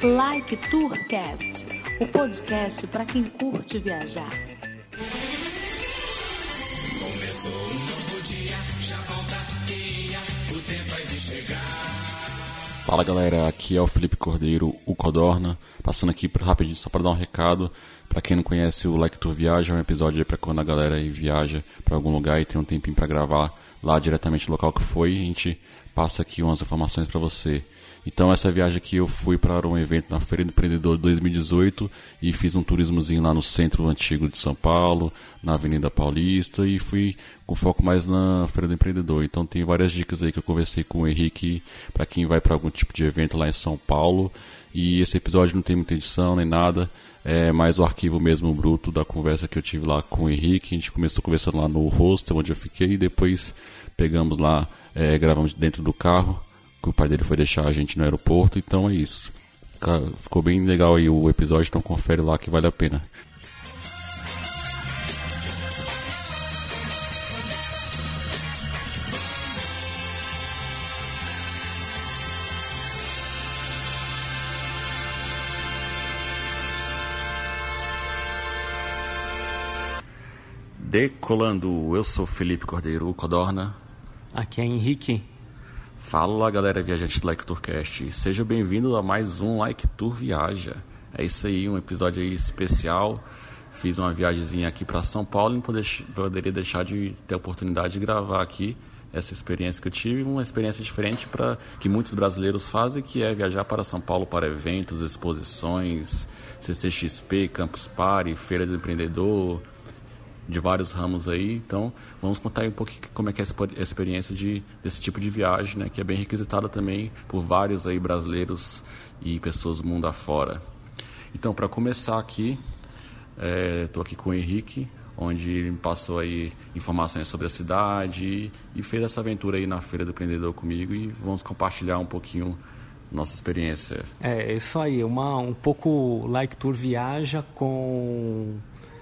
Like Tourcast, o podcast para quem curte viajar. Começou um novo dia, já volta o tempo é de chegar. Fala galera, aqui é o Felipe Cordeiro, o Codorna, passando aqui rapidinho só para dar um recado. Para quem não conhece, o Like Tour Viaja é um episódio para quando a galera aí viaja para algum lugar e tem um tempinho para gravar lá diretamente no local que foi, a gente passa aqui umas informações para você. Então essa viagem aqui eu fui para um evento na Feira do Empreendedor 2018 e fiz um turismozinho lá no centro antigo de São Paulo, na Avenida Paulista e fui com foco mais na Feira do Empreendedor. Então tem várias dicas aí que eu conversei com o Henrique para quem vai para algum tipo de evento lá em São Paulo. E esse episódio não tem muita edição nem nada, é mais o arquivo mesmo bruto da conversa que eu tive lá com o Henrique. A gente começou conversando lá no hostel onde eu fiquei e depois pegamos lá, é, gravamos dentro do carro que o pai dele foi deixar a gente no aeroporto, então é isso. Ficou bem legal aí o episódio, então confere lá que vale a pena. Decolando, eu sou Felipe Cordeiro Codorna. Aqui é Henrique. Fala galera viajante do Like Tourcast, seja bem-vindo a mais um Like Tour Viaja. É isso aí, um episódio aí especial. Fiz uma viagemzinha aqui para São Paulo e não poderia deixar de ter a oportunidade de gravar aqui essa experiência que eu tive, uma experiência diferente para que muitos brasileiros fazem, que é viajar para São Paulo para eventos, exposições, CCXP, Campus Party, Feira do Empreendedor, de vários ramos aí. Então, vamos contar aí um pouquinho como é que é a experiência de, desse tipo de viagem, né, que é bem requisitada também por vários aí brasileiros e pessoas do mundo afora. Então, para começar aqui, estou é, aqui com o Henrique, onde ele me passou aí informações sobre a cidade e, e fez essa aventura aí na Feira do Empreendedor comigo e vamos compartilhar um pouquinho nossa experiência. É, isso aí, uma, um pouco Like Tour viaja com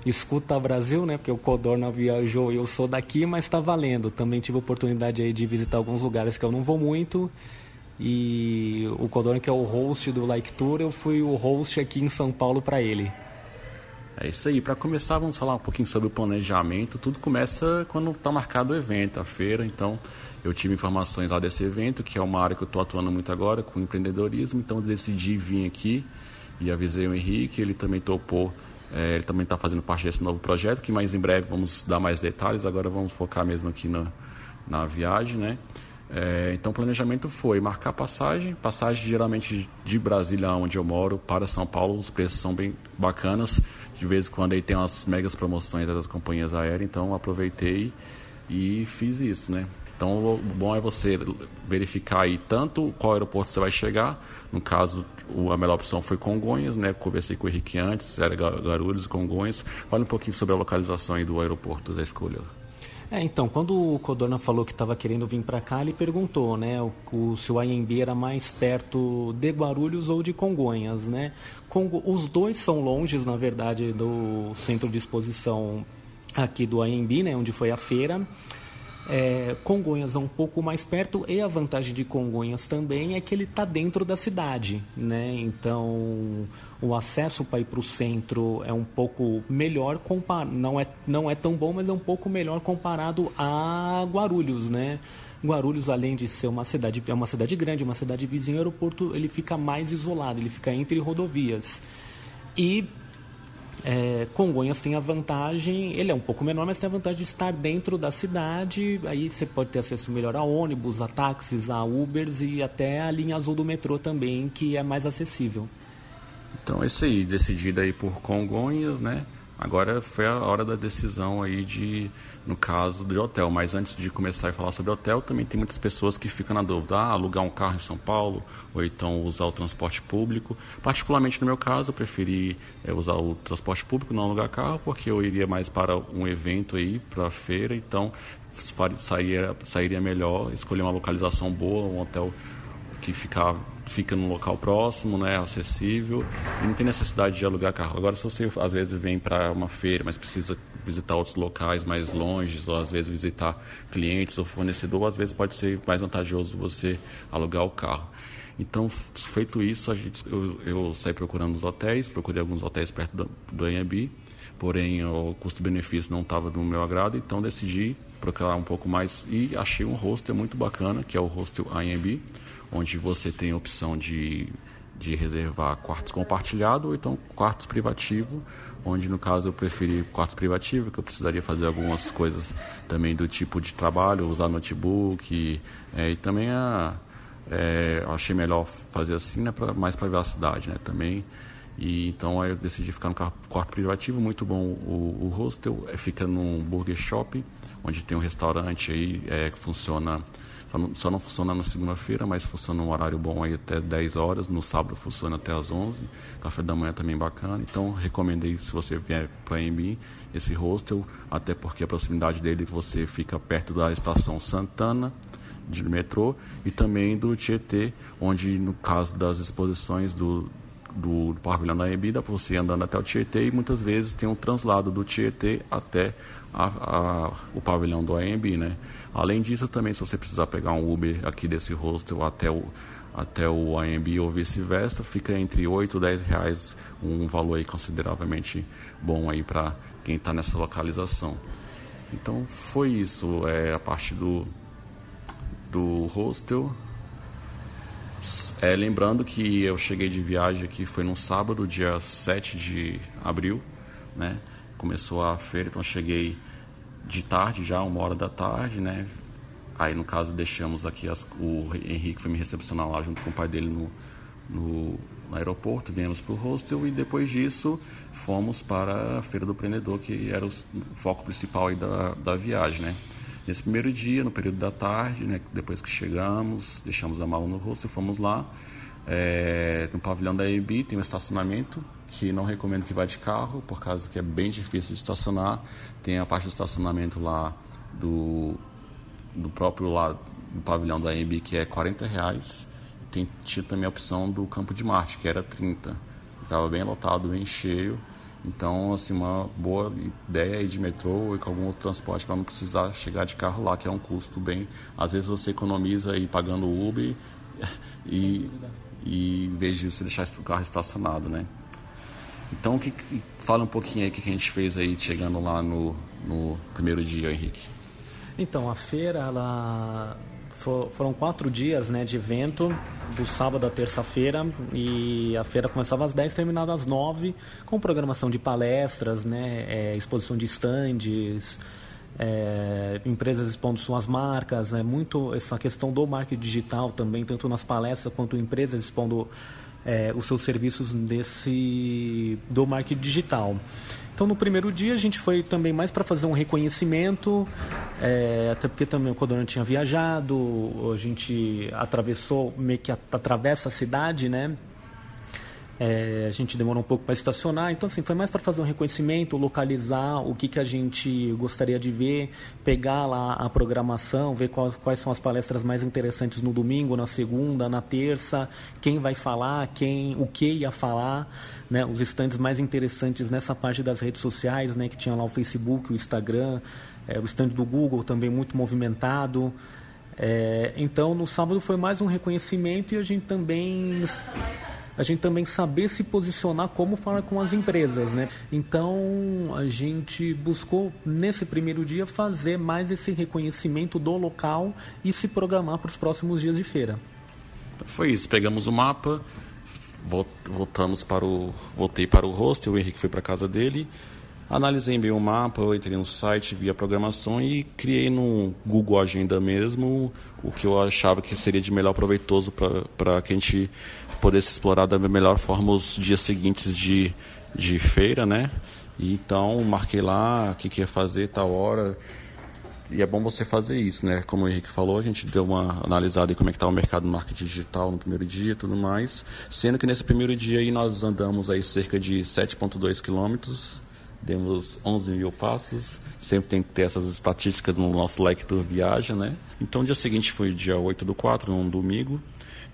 Escuta Brasil, né? Porque o Codorna viajou e eu sou daqui, mas está valendo. Também tive oportunidade aí de visitar alguns lugares que eu não vou muito. E o Codorna, que é o host do Like Tour, eu fui o host aqui em São Paulo para ele. É isso aí. Para começar, vamos falar um pouquinho sobre o planejamento. Tudo começa quando está marcado o evento, a feira. Então, eu tive informações lá desse evento, que é uma área que eu estou atuando muito agora, com empreendedorismo. Então, decidi vir aqui e avisei o Henrique. Ele também topou é, ele também está fazendo parte desse novo projeto, que mais em breve vamos dar mais detalhes. Agora vamos focar mesmo aqui na, na viagem, né? É, então o planejamento foi marcar passagem, passagem geralmente de Brasília, onde eu moro, para São Paulo, os preços são bem bacanas. De vez em quando aí tem umas megas promoções das companhias aéreas, então aproveitei e fiz isso, né? Então, o bom é você verificar aí tanto qual aeroporto você vai chegar. No caso, a melhor opção foi Congonhas, né? Conversei com o Henrique antes, era Guarulhos, Congonhas. Fale um pouquinho sobre a localização aí do aeroporto da escolha. É, então, quando o Codorna falou que estava querendo vir para cá, ele perguntou, né, o, o, se o AMB era mais perto de Guarulhos ou de Congonhas, né? Congo, os dois são longes, na verdade, do centro de exposição aqui do AMB, né, onde foi a feira. É, Congonhas é um pouco mais perto e a vantagem de Congonhas também é que ele está dentro da cidade, né? Então o acesso para ir para o centro é um pouco melhor, não é, não é tão bom, mas é um pouco melhor comparado a Guarulhos, né? Guarulhos, além de ser uma cidade, é uma cidade grande, uma cidade vizinha, o aeroporto ele fica mais isolado, ele fica entre rodovias. E é, Congonhas tem a vantagem, ele é um pouco menor, mas tem a vantagem de estar dentro da cidade. Aí você pode ter acesso melhor a ônibus, a táxis, a Ubers e até a linha azul do metrô também, que é mais acessível. Então, esse aí, decidido aí por Congonhas, né? Agora foi a hora da decisão aí de, no caso de hotel. Mas antes de começar a falar sobre hotel, também tem muitas pessoas que ficam na dúvida: ah, alugar um carro em São Paulo ou então usar o transporte público. Particularmente no meu caso, eu preferi é, usar o transporte público, não alugar carro, porque eu iria mais para um evento aí, para a feira. Então sairia, sairia melhor escolher uma localização boa, um hotel que fica, fica num local próximo, né, acessível, e não tem necessidade de alugar carro. Agora, se você às vezes vem para uma feira, mas precisa visitar outros locais mais longe, ou às vezes visitar clientes ou fornecedor, às vezes pode ser mais vantajoso você alugar o carro. Então, feito isso, gente, eu, eu saí procurando os hotéis, procurei alguns hotéis perto do, do Airbnb, porém o custo-benefício não estava do meu agrado, então decidi procurar um pouco mais e achei um hostel muito bacana, que é o hostel Airbnb, onde você tem a opção de, de reservar quartos compartilhados ou então quartos privativos, onde no caso eu preferi quartos privativos, que eu precisaria fazer algumas coisas também do tipo de trabalho, usar notebook é, e também a, é, achei melhor fazer assim, né, pra, mais privacidade, né, também. E então aí eu decidi ficar no quarto privativo, muito bom o, o hostel, é, fica num burger shop, onde tem um restaurante aí é, que funciona só não, funciona na segunda-feira, mas funciona um horário bom aí até 10 horas. No sábado funciona até as 11. Café da manhã também bacana. Então, recomendei se você vier para mim esse hostel, até porque a proximidade dele você fica perto da estação Santana de metrô e também do Tietê, onde no caso das exposições do do, do da AMB, dá para você andando até o Tietê e muitas vezes tem um translado do Tietê até a, a, o pavilhão do AMB, né? Além disso, também se você precisar pegar um Uber aqui desse hostel até o até o AMB ou vice-versa, fica entre 8 e 10 reais, um valor aí consideravelmente bom aí para quem está nessa localização. Então foi isso, é, a parte do, do hostel. É, lembrando que eu cheguei de viagem aqui, foi no sábado, dia 7 de abril, né? Começou a feira, então cheguei de tarde já, uma hora da tarde, né? Aí, no caso, deixamos aqui, as, o Henrique foi me recepcionar lá junto com o pai dele no, no, no aeroporto, viemos para o hostel e depois disso fomos para a Feira do Empreendedor, que era o foco principal aí da, da viagem, né? Nesse primeiro dia, no período da tarde, né, depois que chegamos, deixamos a mala no hostel, fomos lá. É, no pavilhão da EB tem um estacionamento que não recomendo que vá de carro, por causa que é bem difícil de estacionar. Tem a parte do estacionamento lá do, do próprio lado do pavilhão da EB que é 40 reais. Tem tido também a opção do Campo de Marte, que era 30. Estava bem lotado, bem cheio. Então, assim, uma boa ideia de metrô e com algum outro transporte para não precisar chegar de carro lá, que é um custo bem. Às vezes você economiza aí pagando Uber e, e em vez de você deixar o carro estacionado, né? Então, que, que, fala um pouquinho aí o que a gente fez aí chegando lá no, no primeiro dia, Henrique. Então, a feira, ela for, foram quatro dias né, de evento, do sábado à terça-feira, e a feira começava às 10 terminava às 9, com programação de palestras, né, é, exposição de estandes, é, empresas expondo suas marcas, né, muito essa questão do marketing digital também, tanto nas palestras quanto empresas expondo é, os seus serviços desse do marketing digital. Então, no primeiro dia, a gente foi também mais para fazer um reconhecimento, é, até porque também o Codorna tinha viajado, a gente atravessou, meio que atravessa a cidade, né? É, a gente demorou um pouco para estacionar, então assim, foi mais para fazer um reconhecimento, localizar o que, que a gente gostaria de ver, pegar lá a programação, ver quais, quais são as palestras mais interessantes no domingo, na segunda, na terça, quem vai falar, quem, o que ia falar, né, os estandes mais interessantes nessa parte das redes sociais, né, que tinha lá o Facebook, o Instagram, é, o stand do Google também muito movimentado. É, então, no sábado foi mais um reconhecimento e a gente também a gente também saber se posicionar como falar com as empresas, né? Então a gente buscou nesse primeiro dia fazer mais esse reconhecimento do local e se programar para os próximos dias de feira. Foi isso, pegamos o mapa, voltamos para o voltei para o hostel, o Henrique foi para a casa dele Analisei bem o mapa, eu entrei no site, vi a programação e criei no Google Agenda mesmo o que eu achava que seria de melhor proveitoso para que a gente pudesse explorar da melhor forma os dias seguintes de, de feira, né? Então marquei lá o que, que ia fazer, tal hora. E é bom você fazer isso, né? Como o Henrique falou, a gente deu uma analisada em como é que está o mercado do marketing digital no primeiro dia e tudo mais. Sendo que nesse primeiro dia aí nós andamos aí cerca de 7,2 quilômetros demos 11 mil passos. Sempre tem que ter essas estatísticas no nosso like tour viagem, né? Então, o dia seguinte foi dia 8 do 4, um domingo.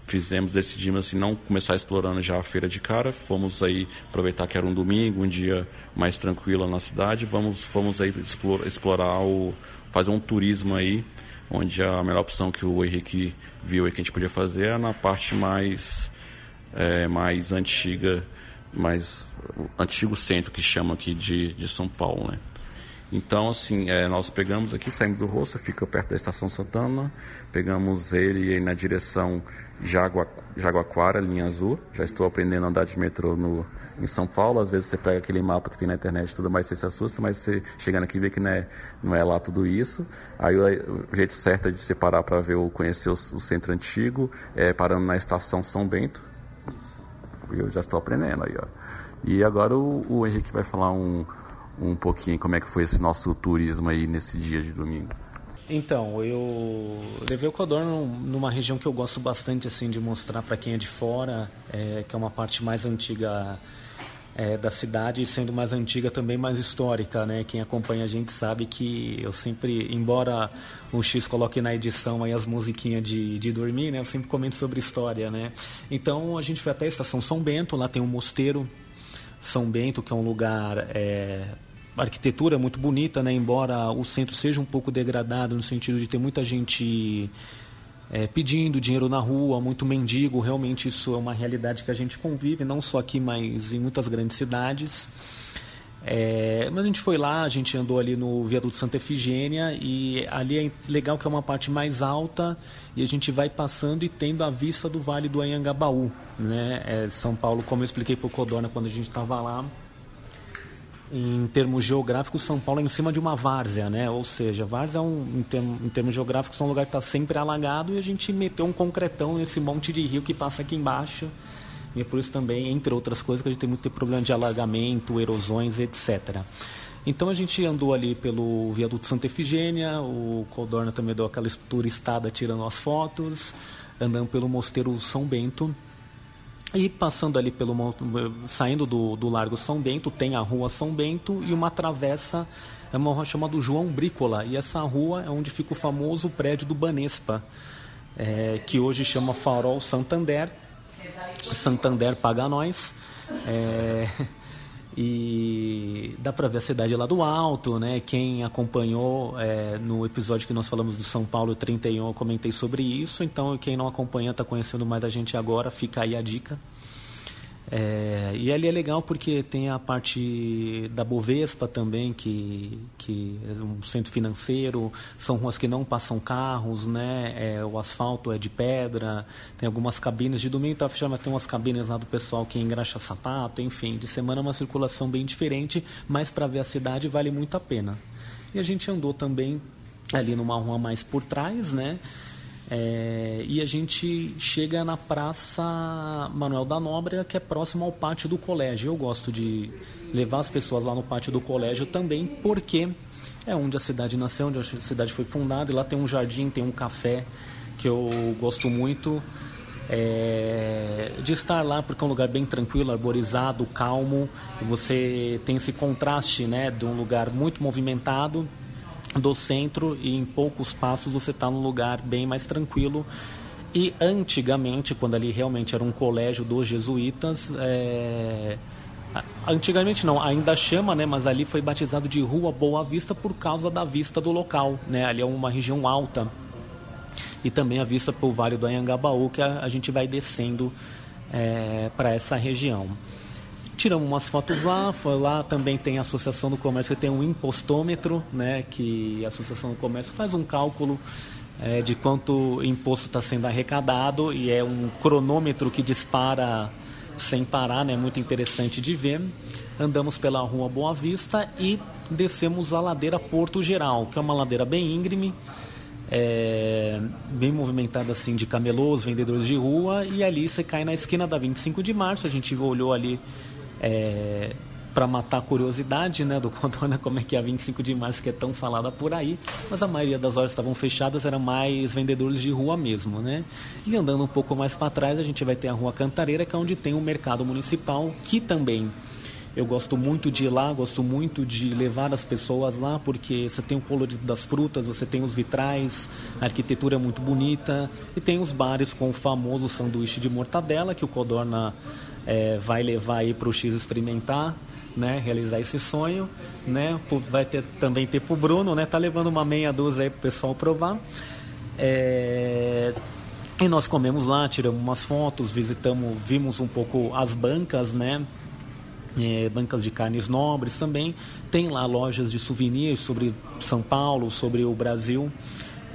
Fizemos, decidimos assim, não começar explorando já a feira de cara. Fomos aí aproveitar que era um domingo, um dia mais tranquilo na cidade. Vamos, fomos aí explorar, explorar o, fazer um turismo aí, onde a melhor opção que o Henrique viu aí que a gente podia fazer é na parte mais, é, mais antiga, mais antigo centro que chama aqui de, de São Paulo, né? Então, assim, é, nós pegamos aqui, saímos do rosto, fica perto da Estação Santana, pegamos ele na direção Jagua, Jaguaquara, linha azul. Já estou aprendendo a andar de metrô no, em São Paulo. Às vezes você pega aquele mapa que tem na internet e tudo mais, você se assusta, mas você chegando aqui vê que não é, não é lá tudo isso. Aí o, jeito certo é de você parar para ver ou conhecer o, o, centro antigo, é, parando na Estação São Bento. Eu já estou aprendendo aí, ó. E agora o, o Henrique vai falar um um pouquinho como é que foi esse nosso turismo aí nesse dia de domingo. Então, eu levei o Codorno numa região que eu gosto bastante assim de mostrar para quem é de fora, é, que é uma parte mais antiga é, da cidade, sendo mais antiga também mais histórica, né? Quem acompanha a gente sabe que eu sempre, embora o X coloque na edição aí as musiquinhas de, de dormir, né? Eu sempre comento sobre história, né? Então a gente foi até a estação São Bento, lá tem um mosteiro São Bento, que é um lugar é, arquitetura muito bonita, né? embora o centro seja um pouco degradado no sentido de ter muita gente é, pedindo dinheiro na rua, muito mendigo. Realmente isso é uma realidade que a gente convive, não só aqui, mas em muitas grandes cidades. É, mas a gente foi lá, a gente andou ali no viaduto Santa Efigênia e ali é legal que é uma parte mais alta e a gente vai passando e tendo a vista do Vale do Anhangabaú, né? É, São Paulo, como eu expliquei para o Codorna quando a gente estava lá, em termos geográficos, São Paulo é em cima de uma várzea, né? Ou seja, várzea, é um, em, em termos geográficos, é um lugar que está sempre alagado e a gente meteu um concretão nesse monte de rio que passa aqui embaixo. E é por isso também, entre outras coisas, que a gente tem muito problema de alagamento, erosões, etc. Então a gente andou ali pelo viaduto Santa Efigênia, o Codorna também deu aquela turistada tirando as fotos, andando pelo mosteiro São Bento, e passando ali pelo saindo do, do Largo São Bento, tem a Rua São Bento e uma travessa é uma rua chamada João Brícola. E essa rua é onde fica o famoso prédio do Banespa, é, que hoje chama Farol Santander. Santander paga nós. É, e dá para ver a cidade lá do alto, né? Quem acompanhou é, no episódio que nós falamos do São Paulo 31, eu comentei sobre isso. Então, quem não acompanha, está conhecendo mais a gente agora, fica aí a dica. É, e ali é legal porque tem a parte da Bovespa também, que, que é um centro financeiro, são ruas que não passam carros, né? É, o asfalto é de pedra, tem algumas cabines de domingo, tá fechado, mas tem umas cabines lá do pessoal que engraxa sapato, enfim, de semana é uma circulação bem diferente, mas para ver a cidade vale muito a pena. E a gente andou também ali numa rua mais por trás, né? É, e a gente chega na Praça Manuel da Nóbrega, que é próximo ao pátio do colégio. Eu gosto de levar as pessoas lá no pátio do colégio também, porque é onde a cidade nasceu, onde a cidade foi fundada. E lá tem um jardim, tem um café que eu gosto muito é, de estar lá, porque é um lugar bem tranquilo, arborizado, calmo. E você tem esse contraste né, de um lugar muito movimentado do centro e em poucos passos você está num lugar bem mais tranquilo. E antigamente, quando ali realmente era um colégio dos jesuítas, é... antigamente não, ainda chama, né, mas ali foi batizado de Rua Boa Vista por causa da vista do local, né? Ali é uma região alta e também a vista para o Vale do Anhangabaú que a, a gente vai descendo é, para essa região tiramos umas fotos lá, foi lá também tem a Associação do Comércio que tem um impostômetro, né, que a Associação do Comércio faz um cálculo é, de quanto imposto está sendo arrecadado e é um cronômetro que dispara sem parar, né, muito interessante de ver. Andamos pela rua Boa Vista e descemos a ladeira Porto Geral, que é uma ladeira bem íngreme, é, bem movimentada assim de camelôs, vendedores de rua, e ali você cai na esquina da 25 de março, a gente olhou ali é, para matar a curiosidade né, do Condona, como é que é a 25 de março, que é tão falada por aí, mas a maioria das lojas estavam fechadas, eram mais vendedores de rua mesmo. Né? E andando um pouco mais para trás, a gente vai ter a Rua Cantareira, que é onde tem o mercado municipal, que também Eu gosto muito de ir lá, gosto muito de levar as pessoas lá, porque você tem o colorido das frutas, você tem os vitrais, a arquitetura é muito bonita, e tem os bares com o famoso sanduíche de mortadela, que o Codorna é, vai levar aí para o X experimentar, né, realizar esse sonho, né, vai ter, também ter para o Bruno, né, tá levando uma meia dúzia aí para o pessoal provar. É, e nós comemos lá, tiramos umas fotos, visitamos, vimos um pouco as bancas, né, é, bancas de carnes nobres também. Tem lá lojas de souvenirs sobre São Paulo, sobre o Brasil,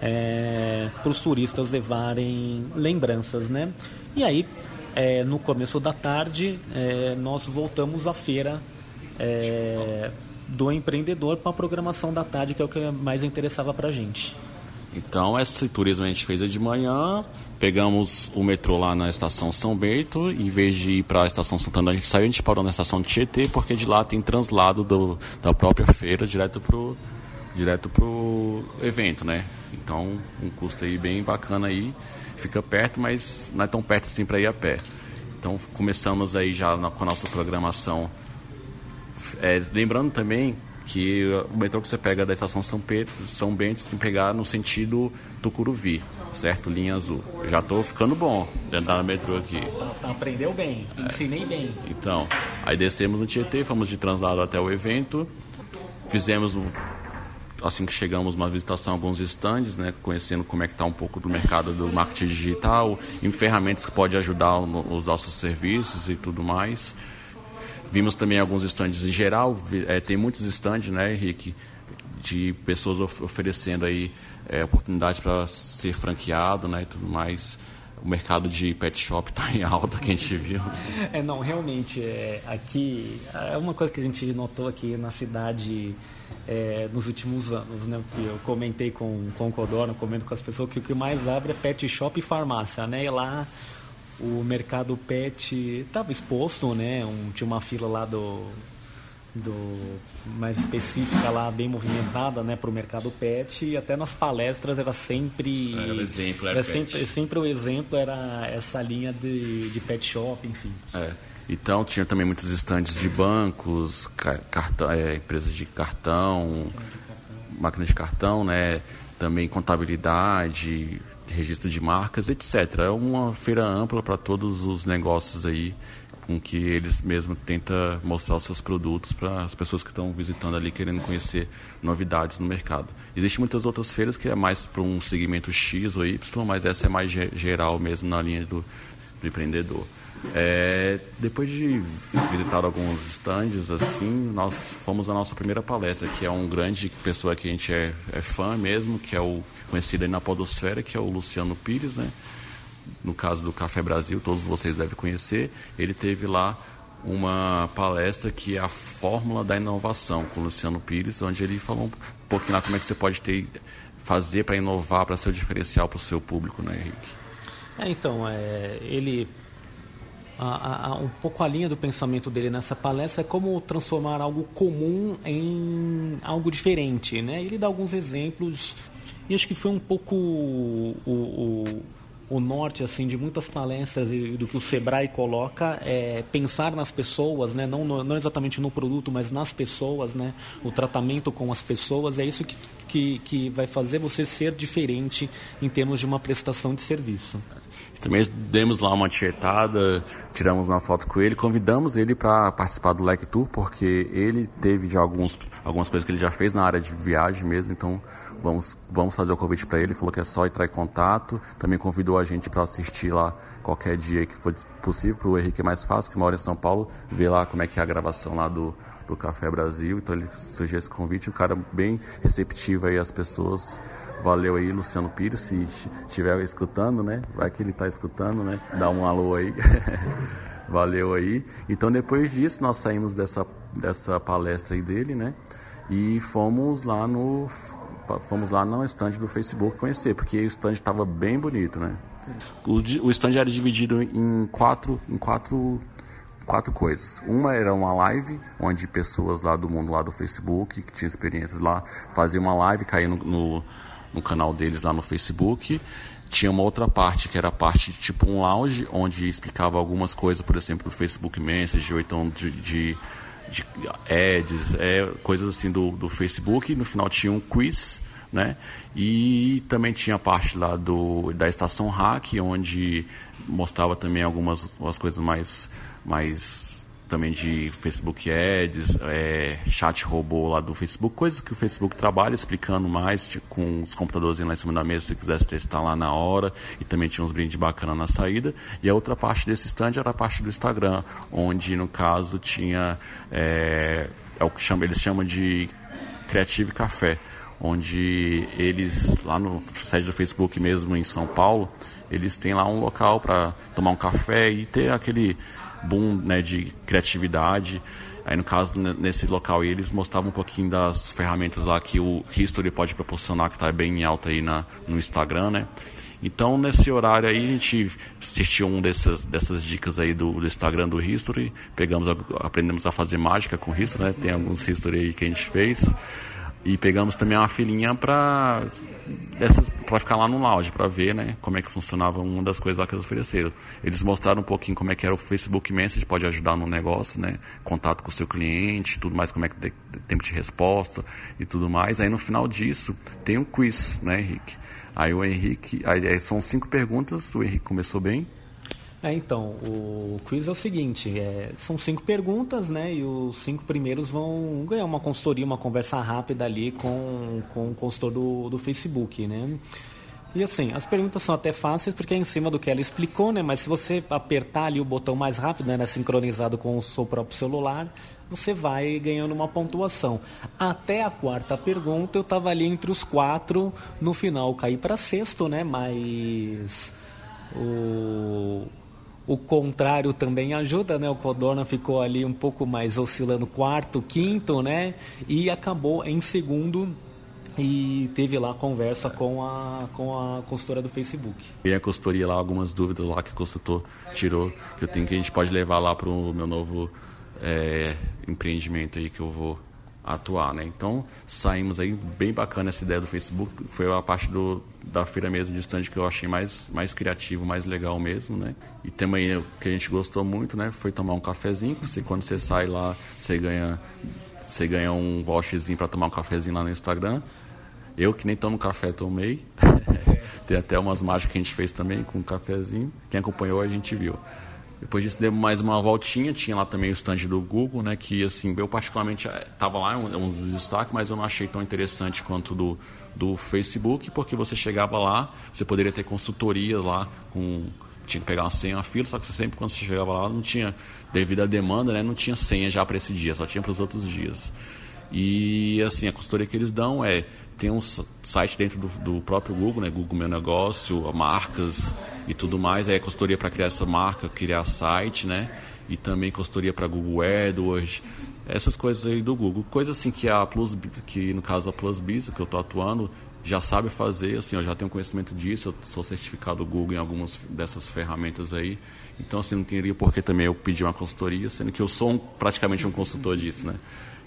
é, para os turistas levarem lembranças, né? E aí, é, no começo da tarde, é, nós voltamos à feira é, do empreendedor para a programação da tarde, que é o que mais interessava para a gente. Então, esse turismo a gente fez de manhã, pegamos o metrô lá na estação São Bento, em vez de ir para a estação Santana, a gente saiu, a gente parou na estação Tietê, porque de lá tem translado do, da própria feira direto pro direto pro evento, né? Então, um custo aí bem bacana aí, fica perto, mas não é tão perto assim para ir a pé. Então, começamos aí já na, com a nossa programação. É, lembrando também que o metrô que você pega da estação São Pedro, São Bento, você tem que pegar no sentido Tucuruvi, certo? Linha azul. Já estou ficando bom de andar no metrô aqui. Aprendeu bem, ensinei bem. Então, aí descemos no Tietê, fomos de translado até o evento, fizemos assim que chegamos uma visitação a alguns estandes, né, conhecendo como é que está um pouco do mercado do marketing digital, em ferramentas que pode ajudar os nossos serviços e tudo mais. Vimos também alguns estandes em geral, é, tem muitos estandes, né, Henrique, de pessoas of oferecendo aí é, oportunidades para ser franqueado, né, e tudo mais. O mercado de pet shop está em alta, que a gente viu. É, não, realmente, é, aqui, é uma coisa que a gente notou aqui na cidade é, nos últimos anos, né? Eu comentei com, com o Codorno, comento com as pessoas que o que mais abre é pet shop e farmácia, né? E lá o mercado pet estava exposto, né? Um, tinha uma fila lá do, do mais específica lá, bem movimentada, né, para o mercado pet e até nas palestras era sempre era o exemplo, era, era sempre, sempre o exemplo era essa linha de, de pet shop, enfim. É. Então tinha também muitos estandes de bancos, cartão, é, empresas de cartão, de cartão, máquina de cartão, né? Também contabilidade, registro de marcas, etc. É uma feira ampla para todos os negócios aí, com que eles mesmos tentam mostrar os seus produtos para as pessoas que estão visitando ali, querendo conhecer novidades no mercado. Existem muitas outras feiras que é mais para um segmento X ou Y, mas essa é mais geral mesmo na linha do, do empreendedor. É, depois de visitar alguns stands, assim, nós fomos à nossa primeira palestra, que é um grande pessoa que a gente é, é fã mesmo, que é o conhecido aí na podosfera, que é o Luciano Pires, né? No caso do Café Brasil, todos vocês devem conhecer. Ele teve lá uma palestra que é a fórmula da inovação com o Luciano Pires, onde ele falou um pouquinho lá como é que você pode ter fazer para inovar, para ser o diferencial para o seu público, né, Henrique? É, então, é, ele a, a, um pouco a linha do pensamento dele nessa palestra é como transformar algo comum em algo diferente, né? Ele dá alguns exemplos e acho que foi um pouco o, o, o norte assim de muitas palestras e do que o Sebrae coloca é pensar nas pessoas, né? Não, não exatamente no produto, mas nas pessoas, né? O tratamento com as pessoas é isso que, que, que vai fazer você ser diferente em termos de uma prestação de serviço. Também demos lá uma tietada, tiramos uma foto com ele, convidamos ele para participar do Lec Tour, porque ele teve de alguns, algumas coisas que ele já fez na área de viagem mesmo, então vamos, vamos fazer o convite para ele. Falou que é só entrar em contato. Também convidou a gente para assistir lá qualquer dia que for possível, para o Henrique é mais fácil, que mora em São Paulo, ver lá como é que é a gravação lá do, do Café Brasil. Então ele sugeriu esse convite, um cara bem receptivo aí às pessoas. Valeu aí, Luciano Pires, se estiver escutando, né? Vai que ele está escutando, né? Dá um alô aí. Valeu aí. Então, depois disso, nós saímos dessa, dessa palestra aí dele, né? E fomos lá no fomos lá no stand do Facebook conhecer, porque o stand estava bem bonito, né? O, o stand era dividido em quatro, em quatro, quatro coisas. Uma era uma live, onde pessoas lá do mundo lá do Facebook, que tinham experiências lá, faziam uma live, caíam no, no no canal deles lá no Facebook. Tinha uma outra parte que era a parte tipo um lounge, onde explicava algumas coisas, por exemplo, do Facebook Message, ou então de, de de ads, é, coisas assim do, do Facebook. No final tinha um quiz, né? E também tinha a parte lá do, da estação hack, onde mostrava também algumas, algumas coisas mais, mais também de Facebook Ads, é, chat robô lá do Facebook, coisas que o Facebook trabalha explicando mais, tipo, com os computadores lá em cima da mesa, se quisesse testar lá na hora, e também tinha uns brindes bacanas na saída. E a outra parte desse stand era a parte do Instagram, onde no caso tinha, é, é o que chama, eles chamam de Creative Café, onde eles, lá no site do Facebook mesmo em São Paulo, eles têm lá um local para tomar um café e ter aquele boom né, de criatividade. Aí no caso, nesse local, eles mostravam um pouquinho das ferramentas lá que o History pode proporcionar, que está bem em alta aí na, no Instagram, né? Então, nesse horário aí, a gente assistiu um dessas, dessas dicas aí do, do Instagram do History, pegamos, aprendemos a fazer mágica com History, né? Tem alguns History aí que a gente fez. E pegamos também uma filinha para para ficar lá no lounge para ver, né, como é que funcionava uma das coisas lá que eles ofereceram. Eles mostraram um pouquinho como é que era o Facebook Message, pode ajudar no negócio, né, contato com o seu cliente, tudo mais, como é que tem tempo de resposta e tudo mais. Aí no final disso tem um quiz, né, Henrique. Aí o Henrique, aí são cinco perguntas, o Henrique começou bem. É, então, o quiz é o seguinte, é, são cinco perguntas, né? E os cinco primeiros vão ganhar uma consultoria, uma conversa rápida ali com, com o consultor do, do Facebook, né? E assim, as perguntas são até fáceis porque é em cima do que ela explicou, né? Mas se você apertar ali o botão mais rápido, né? Sincronizado com o seu próprio celular, você vai ganhando uma pontuação. Até a quarta pergunta eu estava ali entre os quatro, no final caí para sexto, né? Mas o o contrário também ajuda, né? O Codorna ficou ali um pouco mais oscilando quarto, quinto, né? E acabou em segundo e teve lá conversa com a, com a consultora do Facebook. E a consultoria lá, algumas dúvidas lá que o consultor tirou, que eu tenho que a gente pode levar lá para o meu novo é, empreendimento aí que eu vou atuar, né? Então saímos aí bem bacana essa ideia do Facebook, foi a parte do, da feira mesmo de stand que eu achei mais, mais criativo, mais legal mesmo, né? E também o que a gente gostou muito, né? Foi tomar um cafezinho, você, quando você sai lá, você ganha, você ganha um voucherzinho para tomar um cafezinho lá no Instagram. Eu que nem tomo café, tomei. Tem até umas mágicas que a gente fez também com um cafezinho. Quem acompanhou a gente viu. Depois disso demos mais uma voltinha, tinha lá também o stand do Google, né? Que assim, eu particularmente estava eh, lá, um, um dos destaques, mas eu não achei tão interessante quanto do, do Facebook, porque você chegava lá, você poderia ter consultoria lá com. Tinha que pegar uma senha, uma fila, só que você sempre quando você chegava lá não tinha, devido à demanda, né? Não tinha senha já para esse dia, só tinha para os outros dias. E assim, a consultoria que eles dão é tem um site dentro do, do, próprio Google, né? Google Meu Negócio, marcas e tudo mais. Aí é consultoria para criar essa marca, criar site, né? E também consultoria para Google AdWords, essas coisas aí do Google. Coisa assim que a Plus, que no caso a Plus Biz, que eu estou atuando, já sabe fazer, assim, eu já tenho conhecimento disso, eu sou certificado Google em algumas dessas ferramentas aí. Então, assim, não teria por que também eu pedir uma consultoria, sendo que eu sou um, praticamente um consultor disso, né?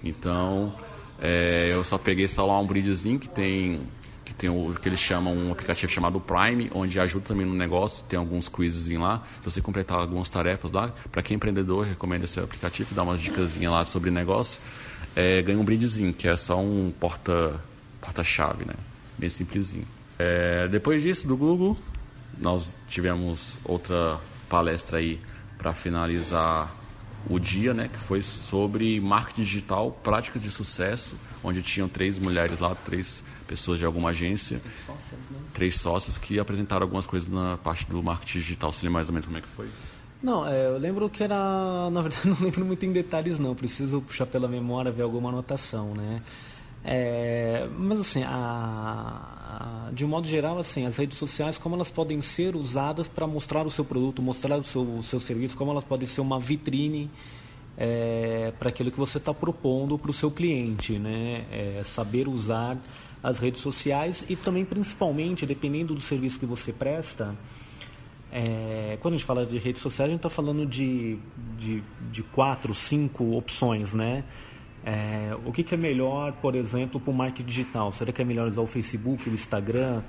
Então, é, eu só peguei só lá um brindezinho que tem que tem o que eles chamam um aplicativo chamado Prime, onde ajuda também no negócio, tem alguns quizzes lá. Se você completar algumas tarefas lá, para quem é empreendedor, recomendo esse aplicativo, dá umas dicas lá sobre negócio. É, ganha um brindezinho, que é só um porta porta-chave, né? Bem simplesinho. É, depois disso, do Google, nós tivemos outra palestra aí para finalizar o dia, né, que foi sobre marketing digital, práticas de sucesso, onde tinham três mulheres lá, três pessoas de alguma agência, três sócias, né? três sócios que apresentaram algumas coisas na parte do marketing digital. Você lembra mais ou menos como é que foi? Não, é, eu lembro que era, na verdade, não lembro muito em detalhes não. Preciso puxar pela memória ver alguma anotação, né? É, mas assim, a, de um modo geral, assim, as redes sociais, como elas podem ser usadas para mostrar o seu produto, mostrar o seu, o seu serviço, como elas podem ser uma vitrine é, para aquilo que você está propondo para o seu cliente, né? É, saber usar as redes sociais e também, principalmente, dependendo do serviço que você presta, é, quando a gente fala de redes sociais, a gente está falando de, de, de quatro, cinco opções, né? É, o que, que, é melhor, por exemplo, para o marketing digital? Será que é melhor usar o Facebook, o Instagram?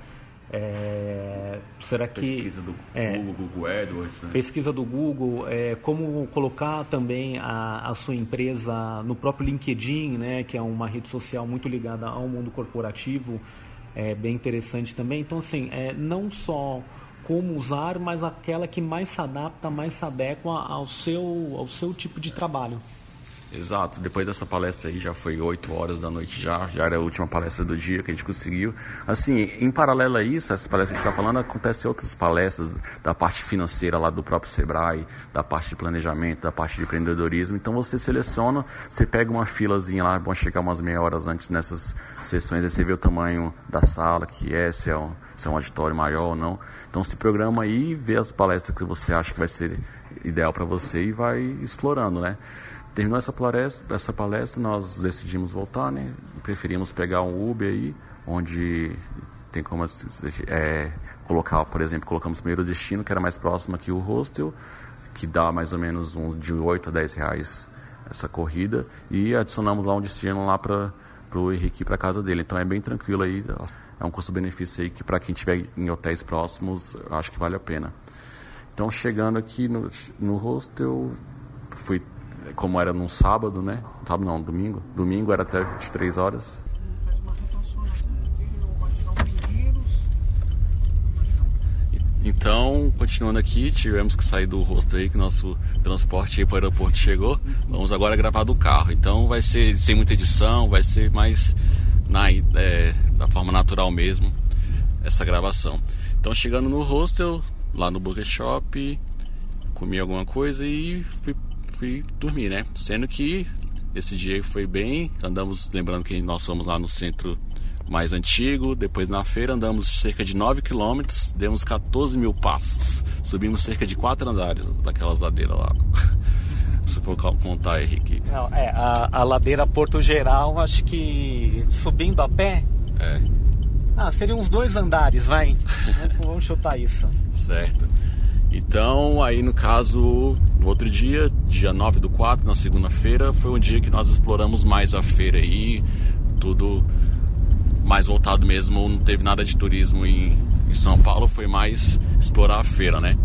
É, será que pesquisa do é, Google, Google AdWords, né? pesquisa do Google, é, como colocar também a, a, sua empresa no próprio LinkedIn, né, que é uma rede social muito ligada ao mundo corporativo, é bem interessante também. Então assim, é, não só como usar, mas aquela que mais se adapta, mais se adequa ao seu, ao seu tipo de trabalho. Exato. Depois dessa palestra aí, já foi 8 horas da noite já, já era a última palestra do dia que a gente conseguiu. Assim, em paralelo a isso, essa palestra que a gente está falando, acontecem outras palestras da parte financeira lá do próprio Sebrae, da parte de planejamento, da parte de empreendedorismo. Então você seleciona, você pega uma filazinha lá, bom chegar umas meia horas antes nessas sessões, aí você vê o tamanho da sala que é, se é um, se é um auditório maior ou não. Então se programa aí, vê as palestras que você acha que vai ser ideal para você e vai explorando, né? Terminou essa palestra, essa palestra, nós decidimos voltar, né? Preferimos pegar um Uber aí, onde tem como é, colocar, por exemplo, colocamos o primeiro destino, que era mais próximo aqui o hostel, que dá mais ou menos um, de 8 a 10 reais essa corrida, e adicionamos lá um destino lá para o Henrique para casa dele. Então é bem tranquilo aí, é um custo-benefício aí que para quem estiver em hotéis próximos, acho que vale a pena. Então chegando aqui no, no hostel, fui como era num sábado, né? Sábado não, domingo. Domingo era até 23 horas. Então, continuando aqui, tivemos que sair do rosto aí, que nosso transporte para o aeroporto chegou. Vamos agora gravar do carro. Então vai ser sem muita edição, vai ser mais na, é, da forma natural mesmo essa gravação. Então chegando no hostel, lá no Burger Shop, comi alguma coisa e fui fui dormir, né? Sendo que esse dia foi bem, andamos, lembrando que nós fomos lá no centro mais antigo, depois na feira andamos cerca de 9 quilômetros, demos 14 mil passos, subimos cerca de 4 andares daquelas ladeiras lá. Se for contar, Henrique. Não, é, a, a ladeira Porto Geral, acho que subindo a pé. É. Ah, seriam uns dois andares, vai. vamos, vamos chutar isso. Certo. Então, aí no caso, no outro dia, dia 9 do 4, na segunda-feira, foi um dia que nós exploramos mais a feira aí, tudo mais voltado mesmo, não teve nada de turismo em, em São Paulo, foi mais explorar a feira, né?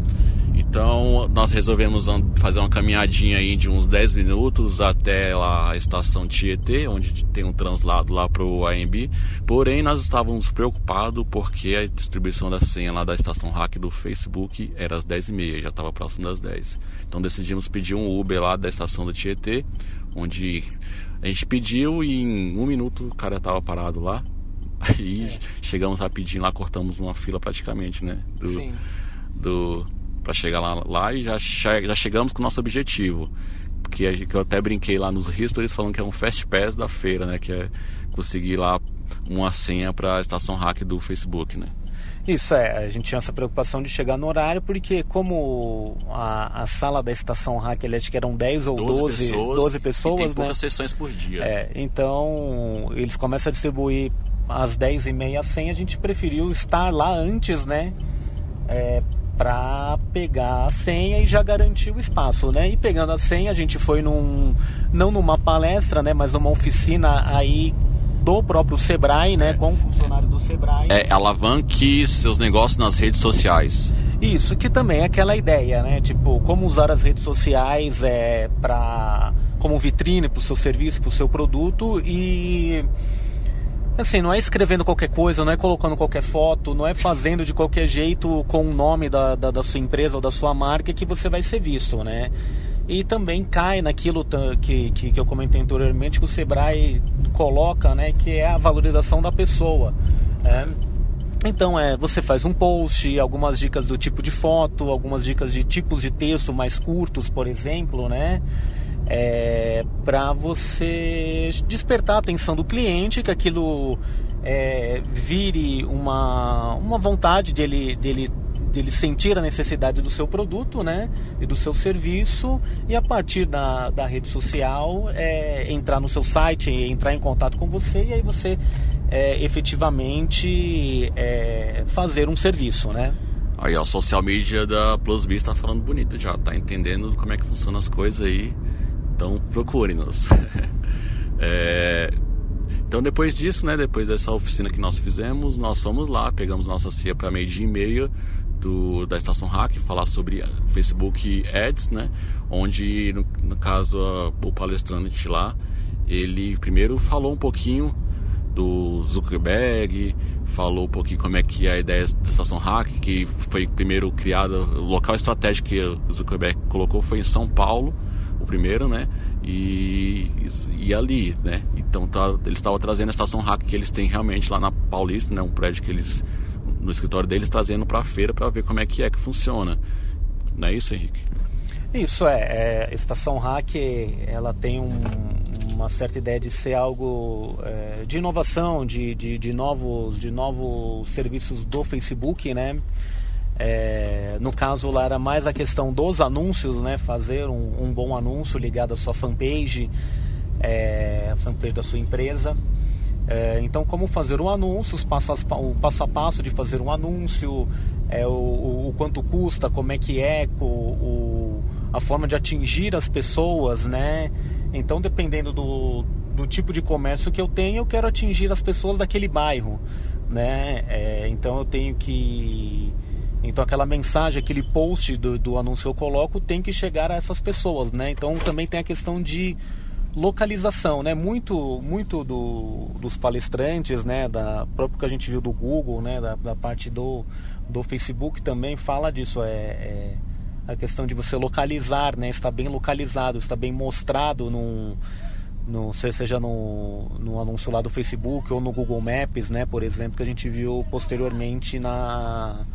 Então nós resolvemos fazer uma caminhadinha aí de uns 10 minutos até a estação Tietê, onde tem um translado lá para o AMB. Porém, nós estávamos preocupados porque a distribuição da senha lá da estação hack do Facebook era às 10h30, já estava próximo das 10. Então decidimos pedir um Uber lá da estação do Tietê, onde a gente pediu e em um minuto o cara estava parado lá. Aí é. chegamos rapidinho lá, cortamos uma fila praticamente, né? Do, Sim. do para chegar lá, lá e já, já chegamos com o nosso objetivo. Porque que eu até brinquei lá nos eles falando que é um fast pass da feira, né? Que é conseguir lá uma senha para a estação hack do Facebook, né? Isso é, a gente tinha essa preocupação de chegar no horário, porque como a, a sala da estação hack elétrica eram 10 ou 12, 12 pessoas, 12 pessoas e tem poucas né? sessões por dia. É, então eles começam a distribuir às 10 e meia a senha, a gente preferiu estar lá antes, né? É, para pegar a senha e já garantir o espaço, né? E pegando a senha, a gente foi num não numa palestra, né, mas numa oficina aí do próprio Sebrae, né, com o funcionário do Sebrae. É, alavanque seus negócios nas redes sociais. Isso, que também é aquela ideia, né? Tipo, como usar as redes sociais é para como vitrine para o seu serviço, para o seu produto e Assim, não é escrevendo qualquer coisa, não é colocando qualquer foto, não é fazendo de qualquer jeito com o nome da, da, da sua empresa ou da sua marca que você vai ser visto, né? E também cai naquilo que, que, que eu comentei anteriormente que o Sebrae coloca, né? Que é a valorização da pessoa. Né? Então é, você faz um post, algumas dicas do tipo de foto, algumas dicas de tipos de texto mais curtos, por exemplo, né? É, para você despertar a atenção do cliente, que aquilo é, vire uma, uma vontade dele, dele, dele sentir a necessidade do seu produto né, e do seu serviço, e a partir da, da rede social é, entrar no seu site, entrar em contato com você, e aí você é, efetivamente é, fazer um serviço. Né? Aí, ó, social media da PlusB está falando bonito já, tá entendendo como é que funcionam as coisas aí. Então procure-nos. é, Então depois disso, né, depois dessa oficina que nós fizemos, nós fomos lá, pegamos nossa CIA para meio dia e meia do, da Estação Hack, falar sobre Facebook Ads, né, onde no, no caso o palestrante lá, ele primeiro falou um pouquinho do Zuckerberg, falou um pouquinho como é que é a ideia da estação Hack, que foi primeiro criada, o local estratégico que o Zuckerberg colocou foi em São Paulo, primeiro, né? E, e ali, né? Então tá, eles estavam trazendo a estação Hack que eles têm realmente lá na Paulista, né? Um prédio que eles no escritório deles trazendo para a feira para ver como é que é que funciona. Não é isso, Henrique? Isso é, é estação Hack, ela tem um, uma certa ideia de ser algo é, de inovação, de, de, de, novos, de novos serviços do Facebook, né? É, no caso lá era mais a questão dos anúncios, né? Fazer um, um bom anúncio ligado à sua fanpage, é, a fanpage da sua empresa. É, então, como fazer um anúncio, passo a, o passo a passo de fazer um anúncio, é, o, o, o quanto custa, como é que é, o, o, a forma de atingir as pessoas, né? Então, dependendo do, do tipo de comércio que eu tenho, eu quero atingir as pessoas daquele bairro, né? É, então, eu tenho que... Então, aquela mensagem, aquele post do, do anúncio eu coloco tem que chegar a essas pessoas, né? Então, também tem a questão de localização, né? Muito, muito do, dos palestrantes, né? Da próprio que a gente viu do Google, né? Da, da parte do, do Facebook também fala disso. É, é a questão de você localizar, né? Está bem localizado, está bem mostrado no, no seja no, no anúncio lá do Facebook ou no Google Maps, né? Por exemplo, que a gente viu posteriormente na,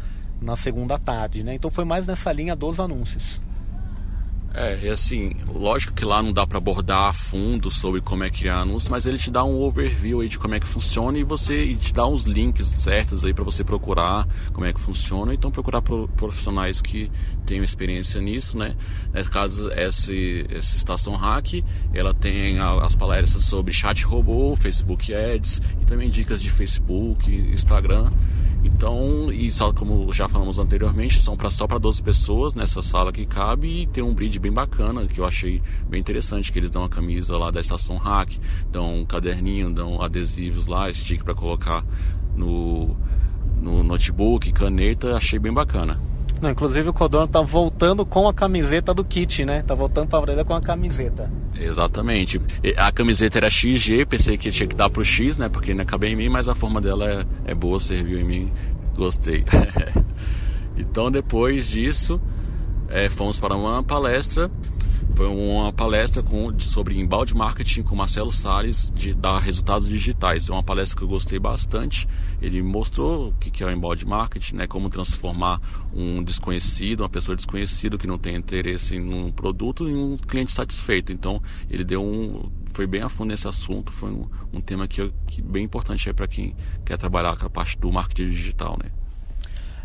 na segunda tarde, né? Então foi mais nessa linha dos anúncios. É, e assim, lógico que lá não dá para abordar a fundo sobre como é criar anúncios, mas ele te dá um overview aí de como é que funciona e você e te dá uns links certos aí para você procurar como é que funciona, então procurar profissionais que tenham experiência nisso, né? Nesse caso, essa, essa estação hack, ela tem as palestras sobre chat robô, Facebook Ads e também dicas de Facebook, Instagram. Então, e só como já falamos anteriormente, são pra, só para 12 pessoas nessa sala que cabe e tem um brinde bem bacana que eu achei bem interessante, que eles dão a camisa lá da estação Hack, dão um caderninho, dão adesivos lá, stick para colocar no, no notebook, caneta, achei bem bacana. Não, inclusive o Codorno tá voltando com a camiseta do kit, né? Tá voltando pra Breda com a camiseta. Exatamente. A camiseta era XG, pensei que tinha que dar pro X, né? Porque não acabei em mim, mas a forma dela é, é boa, serviu em mim, gostei. então depois disso, é, fomos para uma palestra foi uma palestra com, sobre embalde marketing com Marcelo Salles de, da Resultados Digitais. É uma palestra que eu gostei bastante. Ele mostrou o que é o embalde marketing, né, como transformar um desconhecido, uma pessoa desconhecida que não tem interesse em um produto, em um cliente satisfeito. Então, ele deu um, foi bem a fundo nesse assunto. Foi um, um tema que, que bem importante para quem quer trabalhar com a parte do marketing digital, né.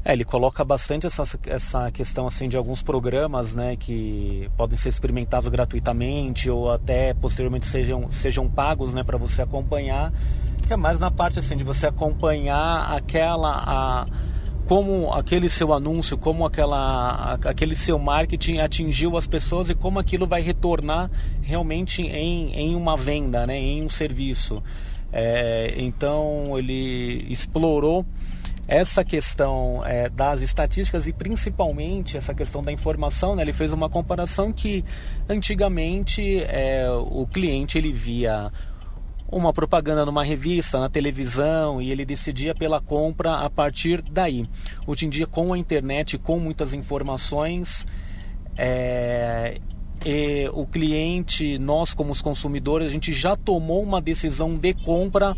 É, ele coloca bastante essa, essa questão assim de alguns programas, né, que podem ser experimentados gratuitamente ou até posteriormente sejam, sejam pagos, né, para você acompanhar, que é mais na parte assim de você acompanhar aquela a, como aquele seu anúncio, como aquela, aquele seu marketing atingiu as pessoas e como aquilo vai retornar realmente em, em uma venda, né, em um serviço. É, então ele explorou essa questão é, das estatísticas e principalmente essa questão da informação, né, ele fez uma comparação que antigamente é, o cliente ele via uma propaganda numa revista, na televisão e ele decidia pela compra a partir daí. Hoje em dia, com a internet, com muitas informações, é, o cliente, nós como os consumidores, a gente já tomou uma decisão de compra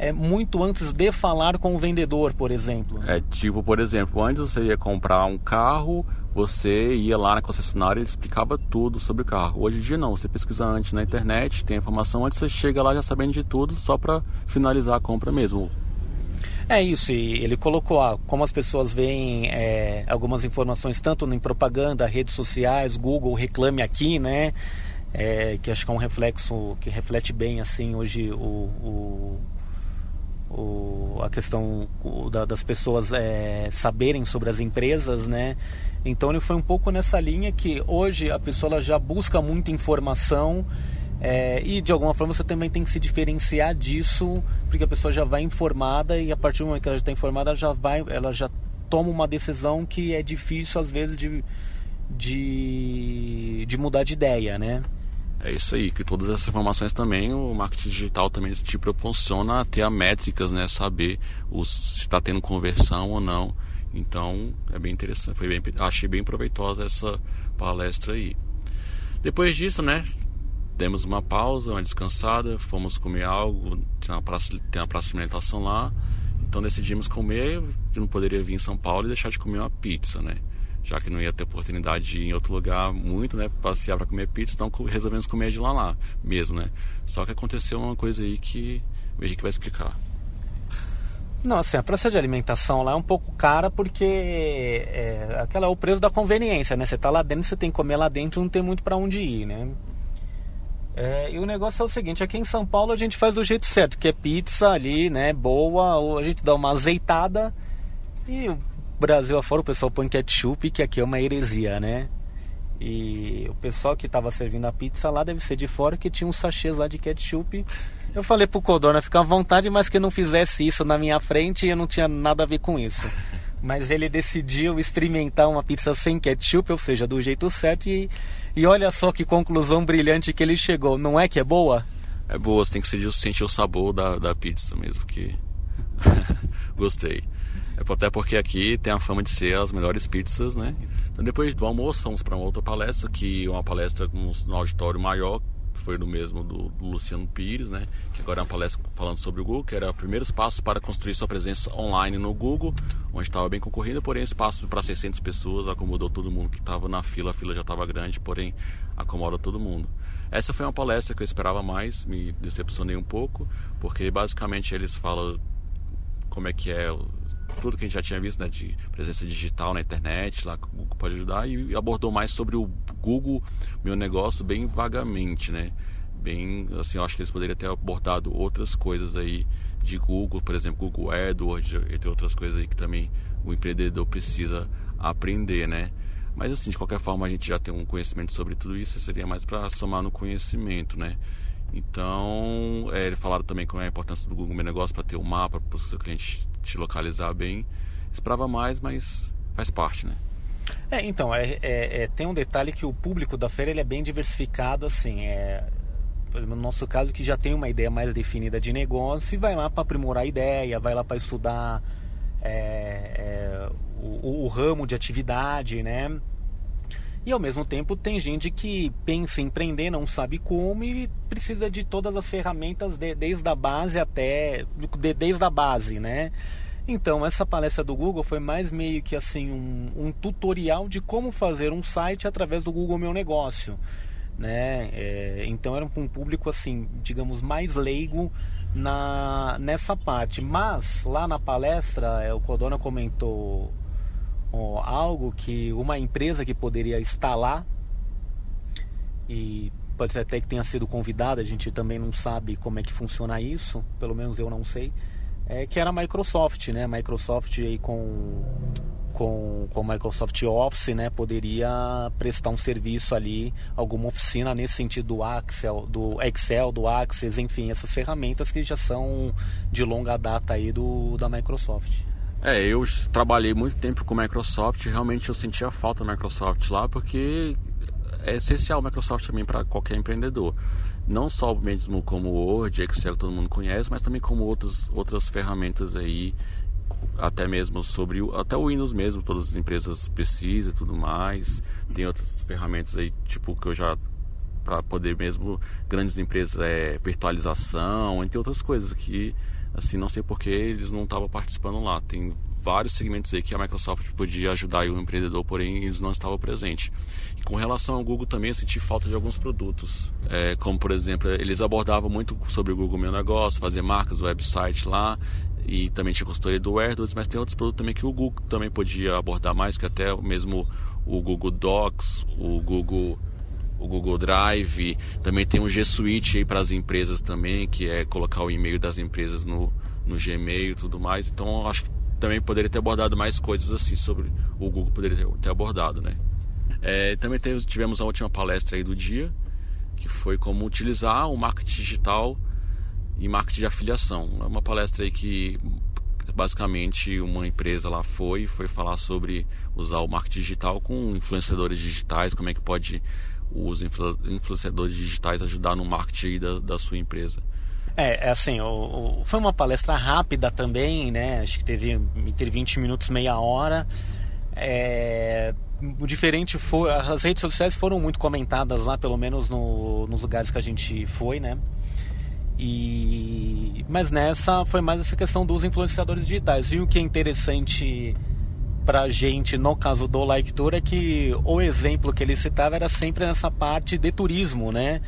é, muito antes de falar com o vendedor, por exemplo. É tipo, por exemplo, antes você ia comprar um carro, você ia lá na concessionária e ele explicava tudo sobre o carro. Hoje em dia não, você pesquisa antes na internet, tem informação, antes você chega lá já sabendo de tudo, só para finalizar a compra mesmo. É isso, e ele colocou ah, como as pessoas veem é, algumas informações tanto em propaganda, redes sociais, Google, reclame aqui, né? É, que acho que é um reflexo que reflete bem assim hoje o, o o, a questão da, das pessoas é, saberem sobre as empresas, né? Então ele foi um pouco nessa linha que hoje a pessoa já busca muita informação É, e de alguma forma você também tem que se diferenciar disso, porque a pessoa já vai informada e a partir do momento que ela já está informada, ela já vai, ela já toma uma decisão que é difícil às vezes de, de, de mudar de ideia, né? É isso aí, que todas essas informações também o marketing digital também te proporciona ter a métricas, né, saber os, se está tendo conversão ou não. Então é bem interessante, foi bem, achei bem proveitosa essa palestra aí. Depois disso, né, demos uma pausa, uma descansada, fomos comer algo, tinha uma praça, tem uma praça de alimentação lá, então decidimos comer, não poderia vir em São Paulo e deixar de comer uma pizza, né? Já que não ia ter oportunidade de ir em outro lugar muito, né, passear para comer pizza, então resolvemos comer de lá lá mesmo, né. Só que aconteceu uma coisa aí que o Henrique vai explicar. Não, assim, a praça de alimentação lá é um pouco cara porque é, aquela é o preço da conveniência, né? Você tá lá dentro, você tem que comer lá dentro, não tem muito para onde ir, né? É, e o negócio é o seguinte, aqui em São Paulo a gente faz do jeito certo, que é pizza ali, né, boa, ou a gente dá uma azeitada e Brasil afora o pessoal põe ketchup, que aqui é uma heresia, né? E o pessoal que estava servindo a pizza lá deve ser de fora, que tinha uns sachês lá de ketchup. Eu falei pro Codorna ficar à vontade, mas que não fizesse isso na minha frente e eu não tinha nada a ver com isso. Mas ele decidiu experimentar uma pizza sem ketchup, ou seja, do jeito certo, e, e olha só que conclusão brilhante que ele chegou. Não é que é boa? É boa, você tem que sentir o sabor da, da pizza mesmo, que gostei. Até porque aqui tem a fama de ser as melhores pizzas, né? Então, depois do almoço, fomos para uma outra palestra, que é uma palestra no auditório maior, que foi do mesmo do, do, Luciano Pires, né? Que agora é uma palestra falando sobre o Google, que era primeiros passos para construir sua presença online no Google, onde estava bem concorrida, porém espaço para 600 pessoas acomodou todo mundo que estava na fila, a fila já estava grande, porém acomoda todo mundo. Essa foi uma palestra que eu esperava mais, me decepcionei um pouco, porque basicamente eles falam como é que é tudo que a gente já tinha visto, né, de presença digital na internet, lá que o Google pode ajudar, e abordou mais sobre o Google, meu negócio, bem vagamente, né? Bem, assim, eu acho que eles poderiam ter abordado outras coisas aí de Google, por exemplo, Google AdWords, entre outras coisas aí que também o empreendedor precisa aprender, né? Mas assim, de qualquer forma, a gente já tem um conhecimento sobre tudo isso, seria mais para somar no conhecimento, né? Então, é, falaram também como é a importância do Google Meu Negócio para ter um mapa para o seu cliente te localizar bem. Esperava mais, mas faz parte, né? É, então, é, é, é, tem um detalhe que o público da feira ele é bem diversificado, assim, é, no nosso caso que já tem uma ideia mais definida de negócio e vai lá para aprimorar a ideia, vai lá para estudar é, é, o, o, ramo de atividade, né? E ao mesmo tempo tem gente que pensa em empreender, não sabe como e precisa de todas as ferramentas de, desde a base até de, desde a base, né? Então essa palestra do Google foi mais meio que assim um, um tutorial de como fazer um site através do Google Meu Negócio, né? É, então era um público assim, digamos mais leigo na nessa parte. Mas lá na palestra, é, o Codona comentou algo que uma empresa que poderia estar lá e pode ser até que tenha sido convidada, a gente também não sabe como é que funciona isso, pelo menos eu não sei, é que era a Microsoft, né? Microsoft aí com com com Microsoft Office, né, poderia prestar um serviço ali, alguma oficina nesse sentido do Excel, do Excel, do Access, enfim, essas ferramentas que já são de longa data aí do da Microsoft. É, eu trabalhei muito tempo com Microsoft, realmente eu sentia falta da Microsoft lá, porque é essencial a Microsoft também para qualquer empreendedor. Não só mesmo como Word, Excel, todo mundo conhece, mas também como outras, outras ferramentas aí, até mesmo sobre o, até o Windows mesmo, todas as empresas precisam e tudo mais. Tem outras ferramentas aí, tipo, que eu já para poder mesmo grandes empresas é virtualização, entre outras coisas que assim, não sei porque eles não estavam participando lá. Tem vários segmentos aí que a Microsoft podia ajudar o empreendedor, porém eles não estavam presentes. E com relação ao Google também eu senti falta de alguns produtos, é, como por exemplo, eles abordavam muito sobre o Google Meu Negócio, fazer marcas, website lá, e também tinha consultoria do AirDots, mas tem outros produtos também que o Google também podia abordar mais, que até mesmo o Google Docs, o Google o Google Drive, também tem o G Suite aí para as empresas também, que é colocar o e-mail das empresas no, no Gmail e tudo mais. Então acho que também poderia ter abordado mais coisas assim sobre o Google poderia ter abordado, né? É, também tivemos a última palestra aí do dia, que foi como utilizar o marketing digital e marketing de afiliação. É uma palestra aí que basicamente uma empresa lá foi foi falar sobre usar o marketing digital com influenciadores digitais, como é que pode os influenciadores digitais ajudar no marketing da, da sua empresa. É, é assim, o, o, foi uma palestra rápida também, né? Acho que teve entre 20 minutos, meia hora. É, o diferente foi, as redes sociais foram muito comentadas lá, pelo menos no, nos lugares que a gente foi, né? E, mas nessa foi mais essa questão dos influenciadores digitais. E o que é interessante pra gente, no caso do Like Tour, é que o exemplo que ele citava era sempre nessa parte de turismo, né?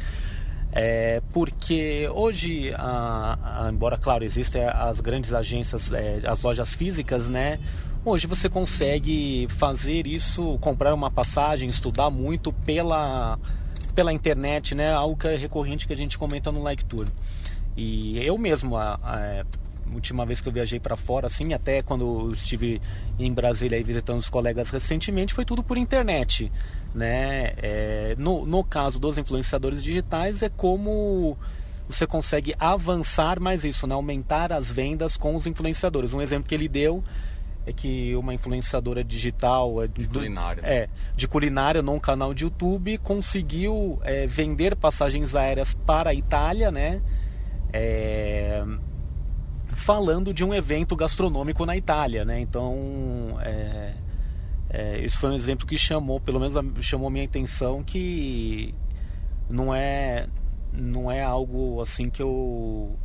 É, porque hoje, a, a, embora claro existem as grandes agências, é, as lojas físicas, né? Hoje você consegue fazer isso, comprar uma passagem, estudar muito pela pela internet, né? Algo que é recorrente que a gente comenta no Like Tour. E eu mesmo, a, a última vez que eu viajei para fora, assim, até quando eu estive em Brasília aí visitando os colegas recentemente, foi tudo por internet, né? É, no, no caso dos influenciadores digitais, é como você consegue avançar mais isso, né? aumentar as vendas com os influenciadores. Um exemplo que ele deu é que uma influenciadora digital é de, culinária, é, de culinária num canal de YouTube conseguiu é, vender passagens aéreas para a Itália, né? É, falando de um evento gastronômico na Itália, né? Então, é, é, isso foi um exemplo que chamou, pelo menos chamou minha atenção que não é não é algo assim que eu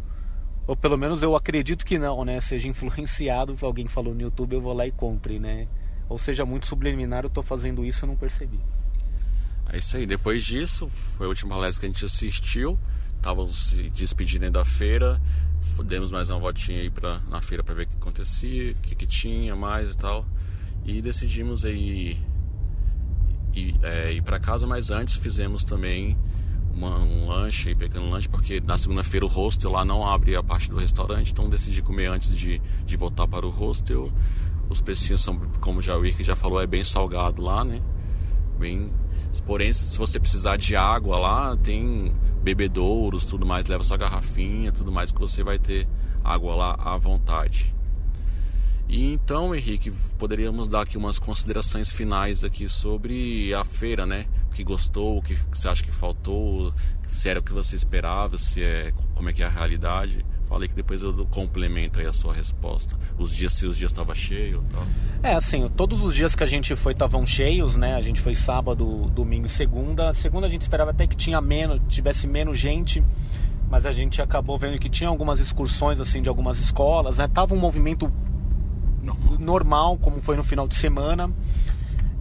ou pelo menos eu acredito que não, né? Seja influenciado alguém falou no YouTube, eu vou lá e compre, né? Ou seja, muito subliminar, eu estou fazendo isso e não percebi. É isso aí. Depois disso, foi a última palestra que a gente assistiu. Estávamos se despedindo da feira. Demos mais uma voltinha aí pra, na feira para ver o que acontecia, o que, que, tinha mais e tal. E decidimos aí ir, é, ir para casa, mas antes fizemos também uma, um lanche, pequeno lanche, porque na segunda-feira o hostel lá não abre a parte do restaurante, então decidi comer antes de, de voltar para o hostel. Os precinhos são, como já o Irk já falou, é bem salgado lá, né? Bem. Porém, se você precisar de água lá, tem bebedouros, tudo mais, leva sua garrafinha, tudo mais que você vai ter água lá à vontade. E então, Henrique, poderíamos dar aqui umas considerações finais aqui sobre a feira, né? O que gostou, o que você acha que faltou, se era o que você esperava, se é como é que é a realidade. Falei que depois eu complemento aí a sua resposta. Os dias, se os dias estavam cheios tal. É, assim, todos os dias que a gente foi estavam cheios, né? A gente foi sábado, domingo e segunda. Segunda a gente esperava até que tinha menos, tivesse menos gente mas a gente acabou vendo que tinha algumas excursões assim de algumas escolas, né? Tava um movimento normal, normal como foi no final de semana.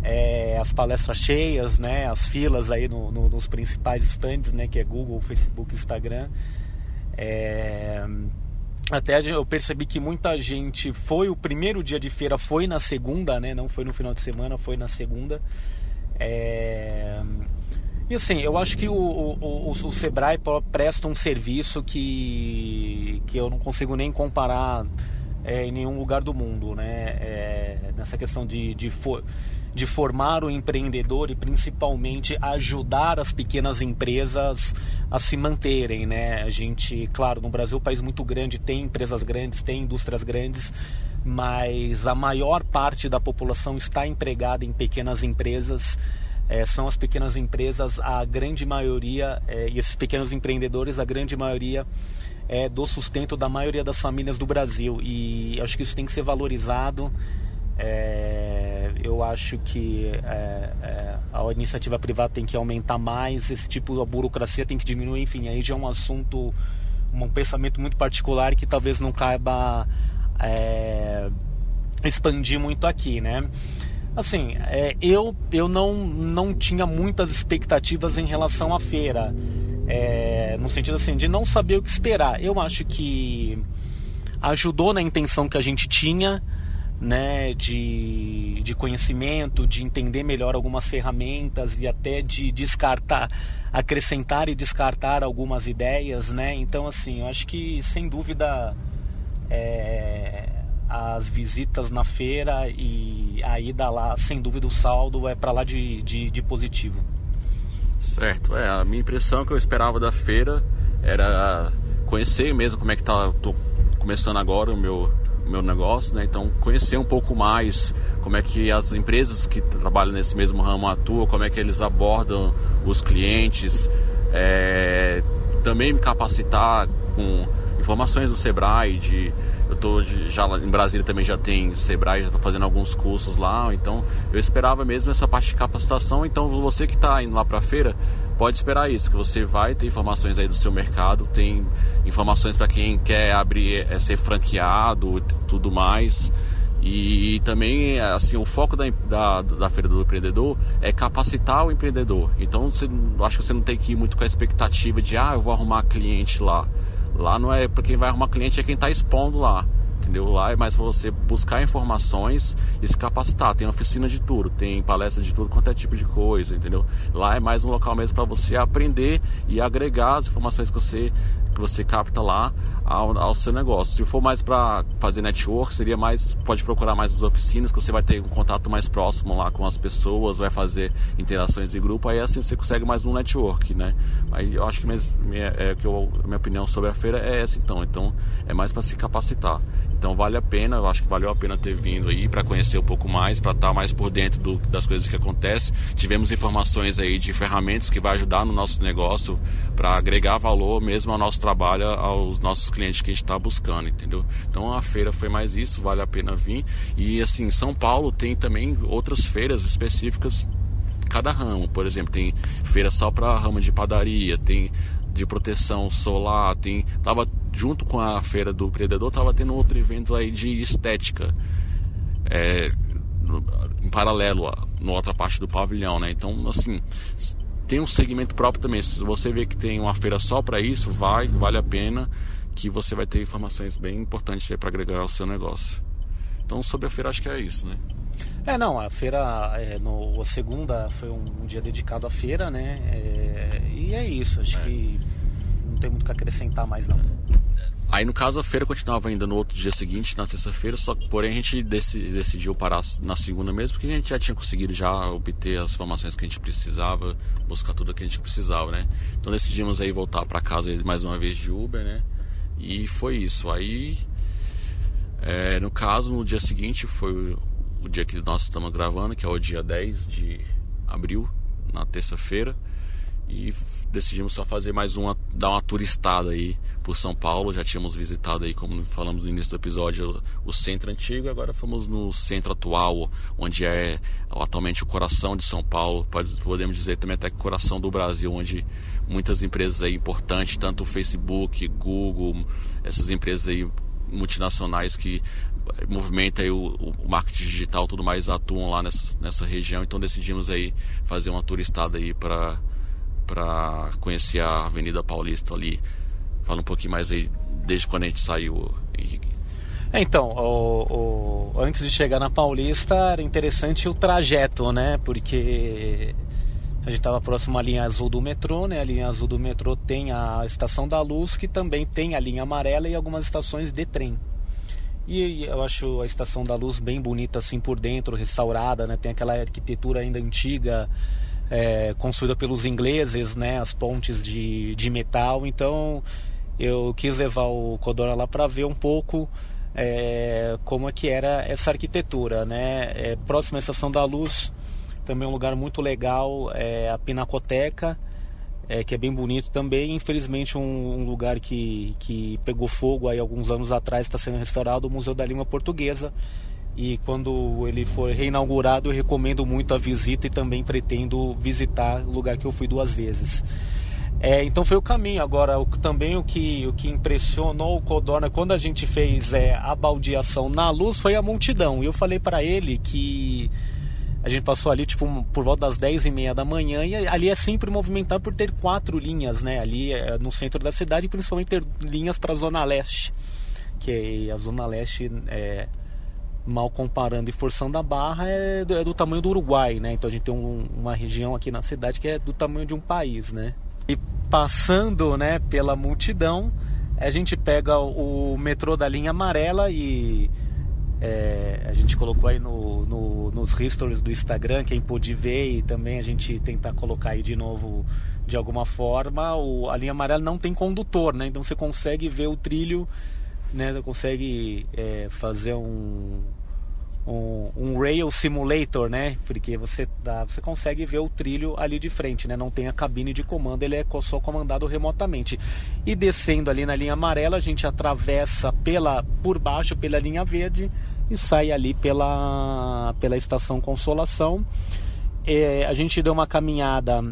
É, as palestras cheias, né, as filas aí no, no, nos principais stands, né, que é Google, Facebook, Instagram. É, até eu percebi que muita gente foi o primeiro dia de feira foi na segunda, né, não foi no final de semana, foi na segunda. É, e assim, eu acho que o, o, o, o Sebrae presta um serviço que, que eu não consigo nem comparar é, em nenhum lugar do mundo, né? É, nessa questão de, de, for, de formar o empreendedor e principalmente ajudar as pequenas empresas a se manterem, né? A gente, claro, no Brasil, país muito grande, tem empresas grandes, tem indústrias grandes, mas a maior parte da população está empregada em pequenas empresas. É, são as pequenas empresas, a grande maioria, é, e esses pequenos empreendedores, a grande maioria é, do sustento da maioria das famílias do Brasil e acho que isso tem que ser valorizado. É, eu acho que é, é, a iniciativa privada tem que aumentar mais, esse tipo de burocracia tem que diminuir, enfim, aí já é um assunto, um pensamento muito particular que talvez não caiba é, expandir muito aqui, né? Assim, é, eu, eu não, não tinha muitas expectativas em relação à feira. É, no sentido assim, de não saber o que esperar. Eu acho que ajudou na intenção que a gente tinha, né, de, de conhecimento, de entender melhor algumas ferramentas e até de descartar, acrescentar e descartar algumas ideias, né? Então, assim, eu acho que sem dúvida é, as visitas na feira e a ida lá, sem dúvida o saldo é para lá de, de, de positivo. Certo, é, a minha impressão que eu esperava da feira era conhecer mesmo como é que tá, tô começando agora o meu, meu negócio, né? Então conhecer um pouco mais como é que as empresas que trabalham nesse mesmo ramo atuam, como é que eles abordam os clientes, é, também me capacitar com informações do Sebrae, de eu tô já em Brasília também já tem Sebrae, já estou fazendo alguns cursos lá, então eu esperava mesmo essa parte de capacitação. Então você que está indo lá para a feira pode esperar isso, que você vai ter informações aí do seu mercado, tem informações para quem quer abrir, é, ser franqueado, tudo mais. E, também, assim, o foco da, da, da, Feira do Empreendedor é capacitar o empreendedor. Então, você, acho que você não tem que ir muito com a expectativa de, ah, eu vou arrumar cliente lá. Lá não é para quem vai arrumar cliente, é quem está expondo lá. Entendeu? Lá é mais para você buscar informações e se capacitar. Tem oficina de tudo, tem palestra de tudo quanto é tipo de coisa, entendeu? Lá é mais um local mesmo para você aprender e agregar as informações que você que você capta lá ao, ao seu negócio. Se for mais para fazer network, seria mais pode procurar mais as oficinas que você vai ter um contato mais próximo lá com as pessoas, vai fazer interações de grupo, aí assim você consegue mais um network, né? Aí eu acho que minha, minha, é, que eu, minha opinião sobre a feira é essa então, então é mais para se capacitar. Então vale a pena, eu acho que valeu a pena ter vindo aí para conhecer um pouco mais, para estar tá mais por dentro do, das coisas que acontecem. Tivemos informações aí de ferramentas que vai ajudar no nosso negócio para agregar valor mesmo ao nosso trabalho, aos nossos clientes que a gente está buscando, entendeu? Então a feira foi mais isso, vale a pena vir. E assim, São Paulo tem também outras feiras específicas cada ramo, por exemplo, tem feira só para ramo de padaria, tem de proteção solar, tem tava junto com a feira do empreendedor tava tendo outro evento aí de estética é, em paralelo na outra parte do pavilhão, né? Então assim tem um segmento próprio também. Se você vê que tem uma feira só para isso, vai, vale a pena que você vai ter informações bem importantes para agregar ao seu negócio. Então sobre a feira acho que é isso, né? É, não, a feira, é, no, a segunda foi um, um, dia dedicado à feira, né? É, e é isso, acho é. que não tem muito o que acrescentar mais não. Aí no caso a feira continuava ainda no outro dia seguinte, na sexta-feira, só que porém a gente decidiu parar na segunda mesmo, porque a gente já tinha conseguido já obter as informações que a gente precisava, buscar tudo que a gente precisava, né? Então decidimos aí voltar para casa mais uma vez de Uber, né? E foi isso. Aí é, no caso, no dia seguinte foi o dia que nós estamos gravando, que é o dia 10 de abril, na terça-feira. E decidimos só fazer mais uma, dar uma turistada aí por São Paulo. Já tínhamos visitado aí, como falamos no início do episódio, o centro antigo. Agora fomos no centro atual, onde é atualmente o coração de São Paulo. Podemos dizer também até que o coração do Brasil, onde muitas empresas aí importantes, tanto o Facebook, Google, essas empresas aí multinacionais que movimenta aí o, o, marketing digital tudo mais atuam lá nessa, nessa região então decidimos aí fazer uma turistada aí para para conhecer a Avenida Paulista ali fala um pouquinho mais aí desde quando a gente saiu Henrique é, então, o, o, antes de chegar na Paulista era interessante o trajeto, né? Porque a gente estava próximo à linha azul do metrô, né? A linha azul do metrô tem a estação da Luz, que também tem a linha amarela e algumas estações de trem. E eu acho a Estação da Luz bem bonita assim por dentro, restaurada, né? Tem aquela arquitetura ainda antiga, é, construída pelos ingleses, né? As pontes de, de metal. Então eu quis levar o Codora lá para ver um pouco é, como é que era essa arquitetura, né? É, à Estação da Luz, também um lugar muito legal, é a Pinacoteca é, que é bem bonito também. Infelizmente, um, um, lugar que, que pegou fogo aí alguns anos atrás está sendo restaurado, o Museu da Língua Portuguesa. E quando ele for reinaugurado, eu recomendo muito a visita e também pretendo visitar o lugar que eu fui duas vezes. É, então foi o caminho. Agora, o, também o que, o que impressionou o Codorna quando a gente fez é, a baldeação na luz foi a multidão. E eu falei para ele que a gente passou ali tipo por volta das 10 e meia da manhã e ali é sempre movimentado por ter quatro linhas, né? Ali é no centro da cidade, principalmente ter linhas para a zona leste, que a zona leste é mal comparando e forçando a barra é do, é do tamanho do Uruguai, né? Então a gente tem um, uma região aqui na cidade que é do tamanho de um país, né? E passando, né, pela multidão, a gente pega o metrô da linha amarela e É, a gente colocou aí no, no, nos stories do Instagram, quem pôde ver, e também a gente tentar colocar aí de novo de alguma forma. O, a linha amarela não tem condutor, né? Então você consegue ver o trilho, né? Consegue é, fazer um, um, um, rail simulator, né? Porque você, dá, você consegue ver o trilho ali de frente, né? Não tem a cabine de comando, ele é só comandado remotamente. E descendo ali na linha amarela, a gente atravessa pela por baixo pela linha verde e sai ali pela, pela estação Consolação. É, a gente deu uma caminhada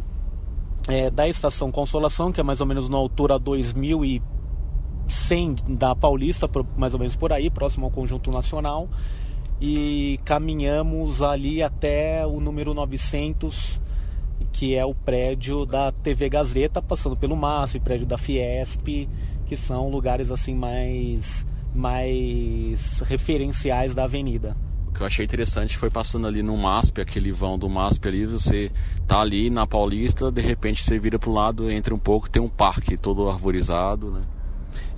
é, da estação Consolação, que é mais ou menos na altura 2100 da Paulista, mais ou menos por aí, próximo ao Conjunto Nacional e caminhamos ali até o número 900, que é o prédio da TV Gazeta, passando pelo MASP, prédio da Fiesp, que são lugares assim mais mais referenciais da avenida. O que eu achei interessante foi passando ali no MASP, aquele vão do MASP ali, você tá ali na Paulista, de repente você vira pro lado, entra um pouco, tem um parque todo arvorizado, né?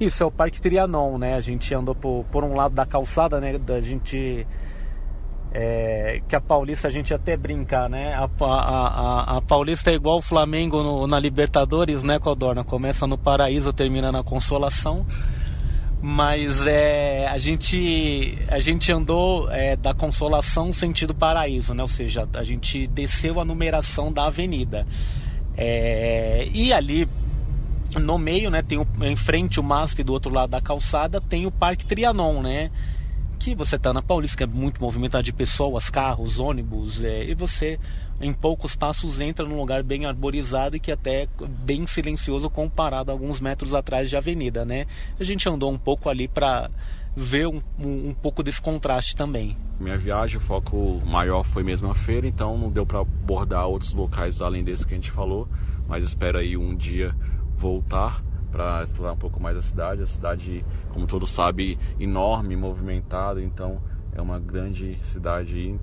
Isso, é o Parque Trianon, né? A gente andou por, por um lado da calçada, né? Da gente. É, que a Paulista a gente até brincar, né? A, a, a, a Paulista é igual o Flamengo no, na Libertadores, né, Codorna? Começa no paraíso, termina na consolação. Mas é, a, gente, a gente andou é, da consolação sentido paraíso, né? Ou seja, a gente desceu a numeração da avenida. É, e ali no meio, né, tem o, em frente o MASP do outro lado da calçada, tem o Parque Trianon, né? Que você está na Paulista, que é muito movimentado de pessoas, carros, ônibus, é, e você em poucos passos entra num lugar bem arborizado e que até é bem silencioso comparado a alguns metros atrás de avenida, né? A gente andou um pouco ali para ver um, um, um, pouco desse contraste também. Minha viagem, o foco maior foi mesmo a feira, então não deu para abordar outros locais além desse que a gente falou, mas espero aí um dia voltar para explorar um pouco mais a cidade. A cidade, como todos sabem, enorme, movimentada, então é uma grande cidade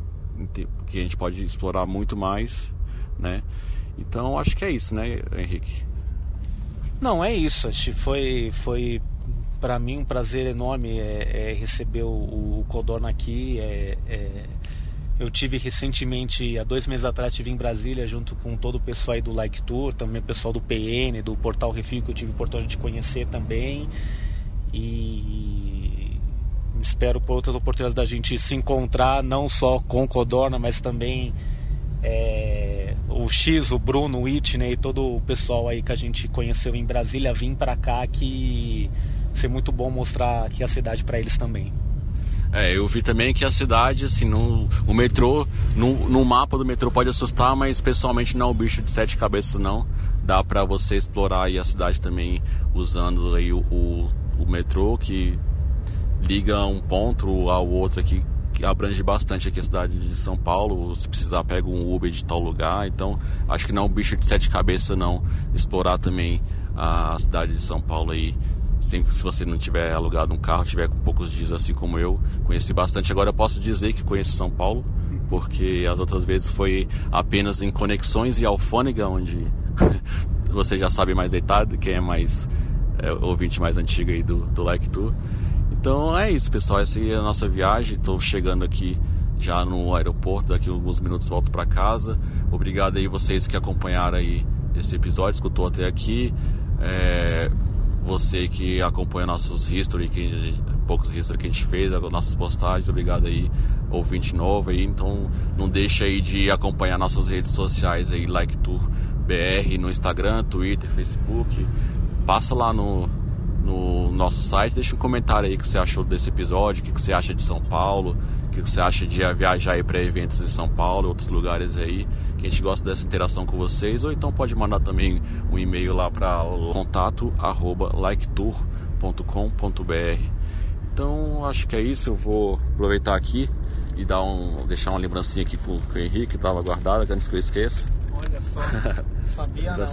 que a gente pode explorar muito mais, né? Então acho que é isso, né, Henrique? Não, é isso. Acho foi, foi para mim um prazer enorme é, é receber o, o Codorna aqui. É, é eu tive recentemente, há dois meses atrás, estive em Brasília junto com todo o pessoal aí do Like Tour, também o pessoal do PN, do Portal Refil, que eu tive o oportunidade de conhecer também. E espero por outras oportunidades da gente se encontrar, não só com Codorna, mas também é, o X, o Bruno, o Whitney, todo o pessoal aí que a gente conheceu em Brasília, vir para cá que ser muito bom mostrar aqui a cidade para eles também. É, eu vi também que a cidade, assim, no, o metrô, no, no mapa do metrô pode assustar, mas pessoalmente não é um bicho de sete cabeças não. Dá para você explorar aí a cidade também usando aí o, o, o metrô que liga um ponto ao outro aqui que abrange bastante aqui a cidade de São Paulo. Se precisar, pega um Uber de tal lugar. Então, acho que não é um bicho de sete cabeças, não. Explorar também a cidade de São Paulo aí sempre se você não tiver alugado um carro, tiver com poucos dias assim como eu, conheci bastante. Agora eu posso dizer que conheço São Paulo, porque as outras vezes foi apenas em Conexões e Alfônega, onde você já sabe mais deitado, quem é mais é, ouvinte mais antigo aí do, do Like Tour. Então é isso, pessoal. Essa é a nossa viagem. Estou chegando aqui já no aeroporto. Daqui a alguns minutos volto para casa. Obrigado aí vocês que acompanharam aí esse episódio, escutou até aqui. É, você que acompanha nossos history, que, poucos history que a gente fez, nossas postagens, obrigado aí, ouvinte novo aí, então não deixa aí de acompanhar nossas redes sociais aí, Like Tour BR no Instagram, Twitter, Facebook, passa lá no, no nosso site, deixa um comentário aí o que você achou desse episódio, o que você acha de São Paulo, o que você acha de viajar aí para eventos em São Paulo, outros lugares aí, que a gente gosta dessa interação com vocês, ou então pode mandar também um e-mail lá para contato arroba liketour.com.br. Então acho que é isso, eu vou aproveitar aqui e dar um, deixar uma lembrancinha aqui pro, pro Henrique, que estava guardada, antes que eu esqueça. Olha só, sabia não.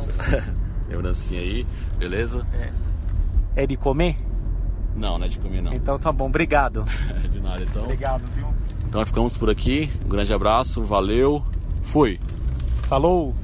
Lembrancinha aí, beleza? É. É de comer? Não, não é de comer não. Então tá bom, obrigado. de nada, então. Obrigado, viu? Então ficamos por aqui. Um grande abraço, valeu, fui. Falou!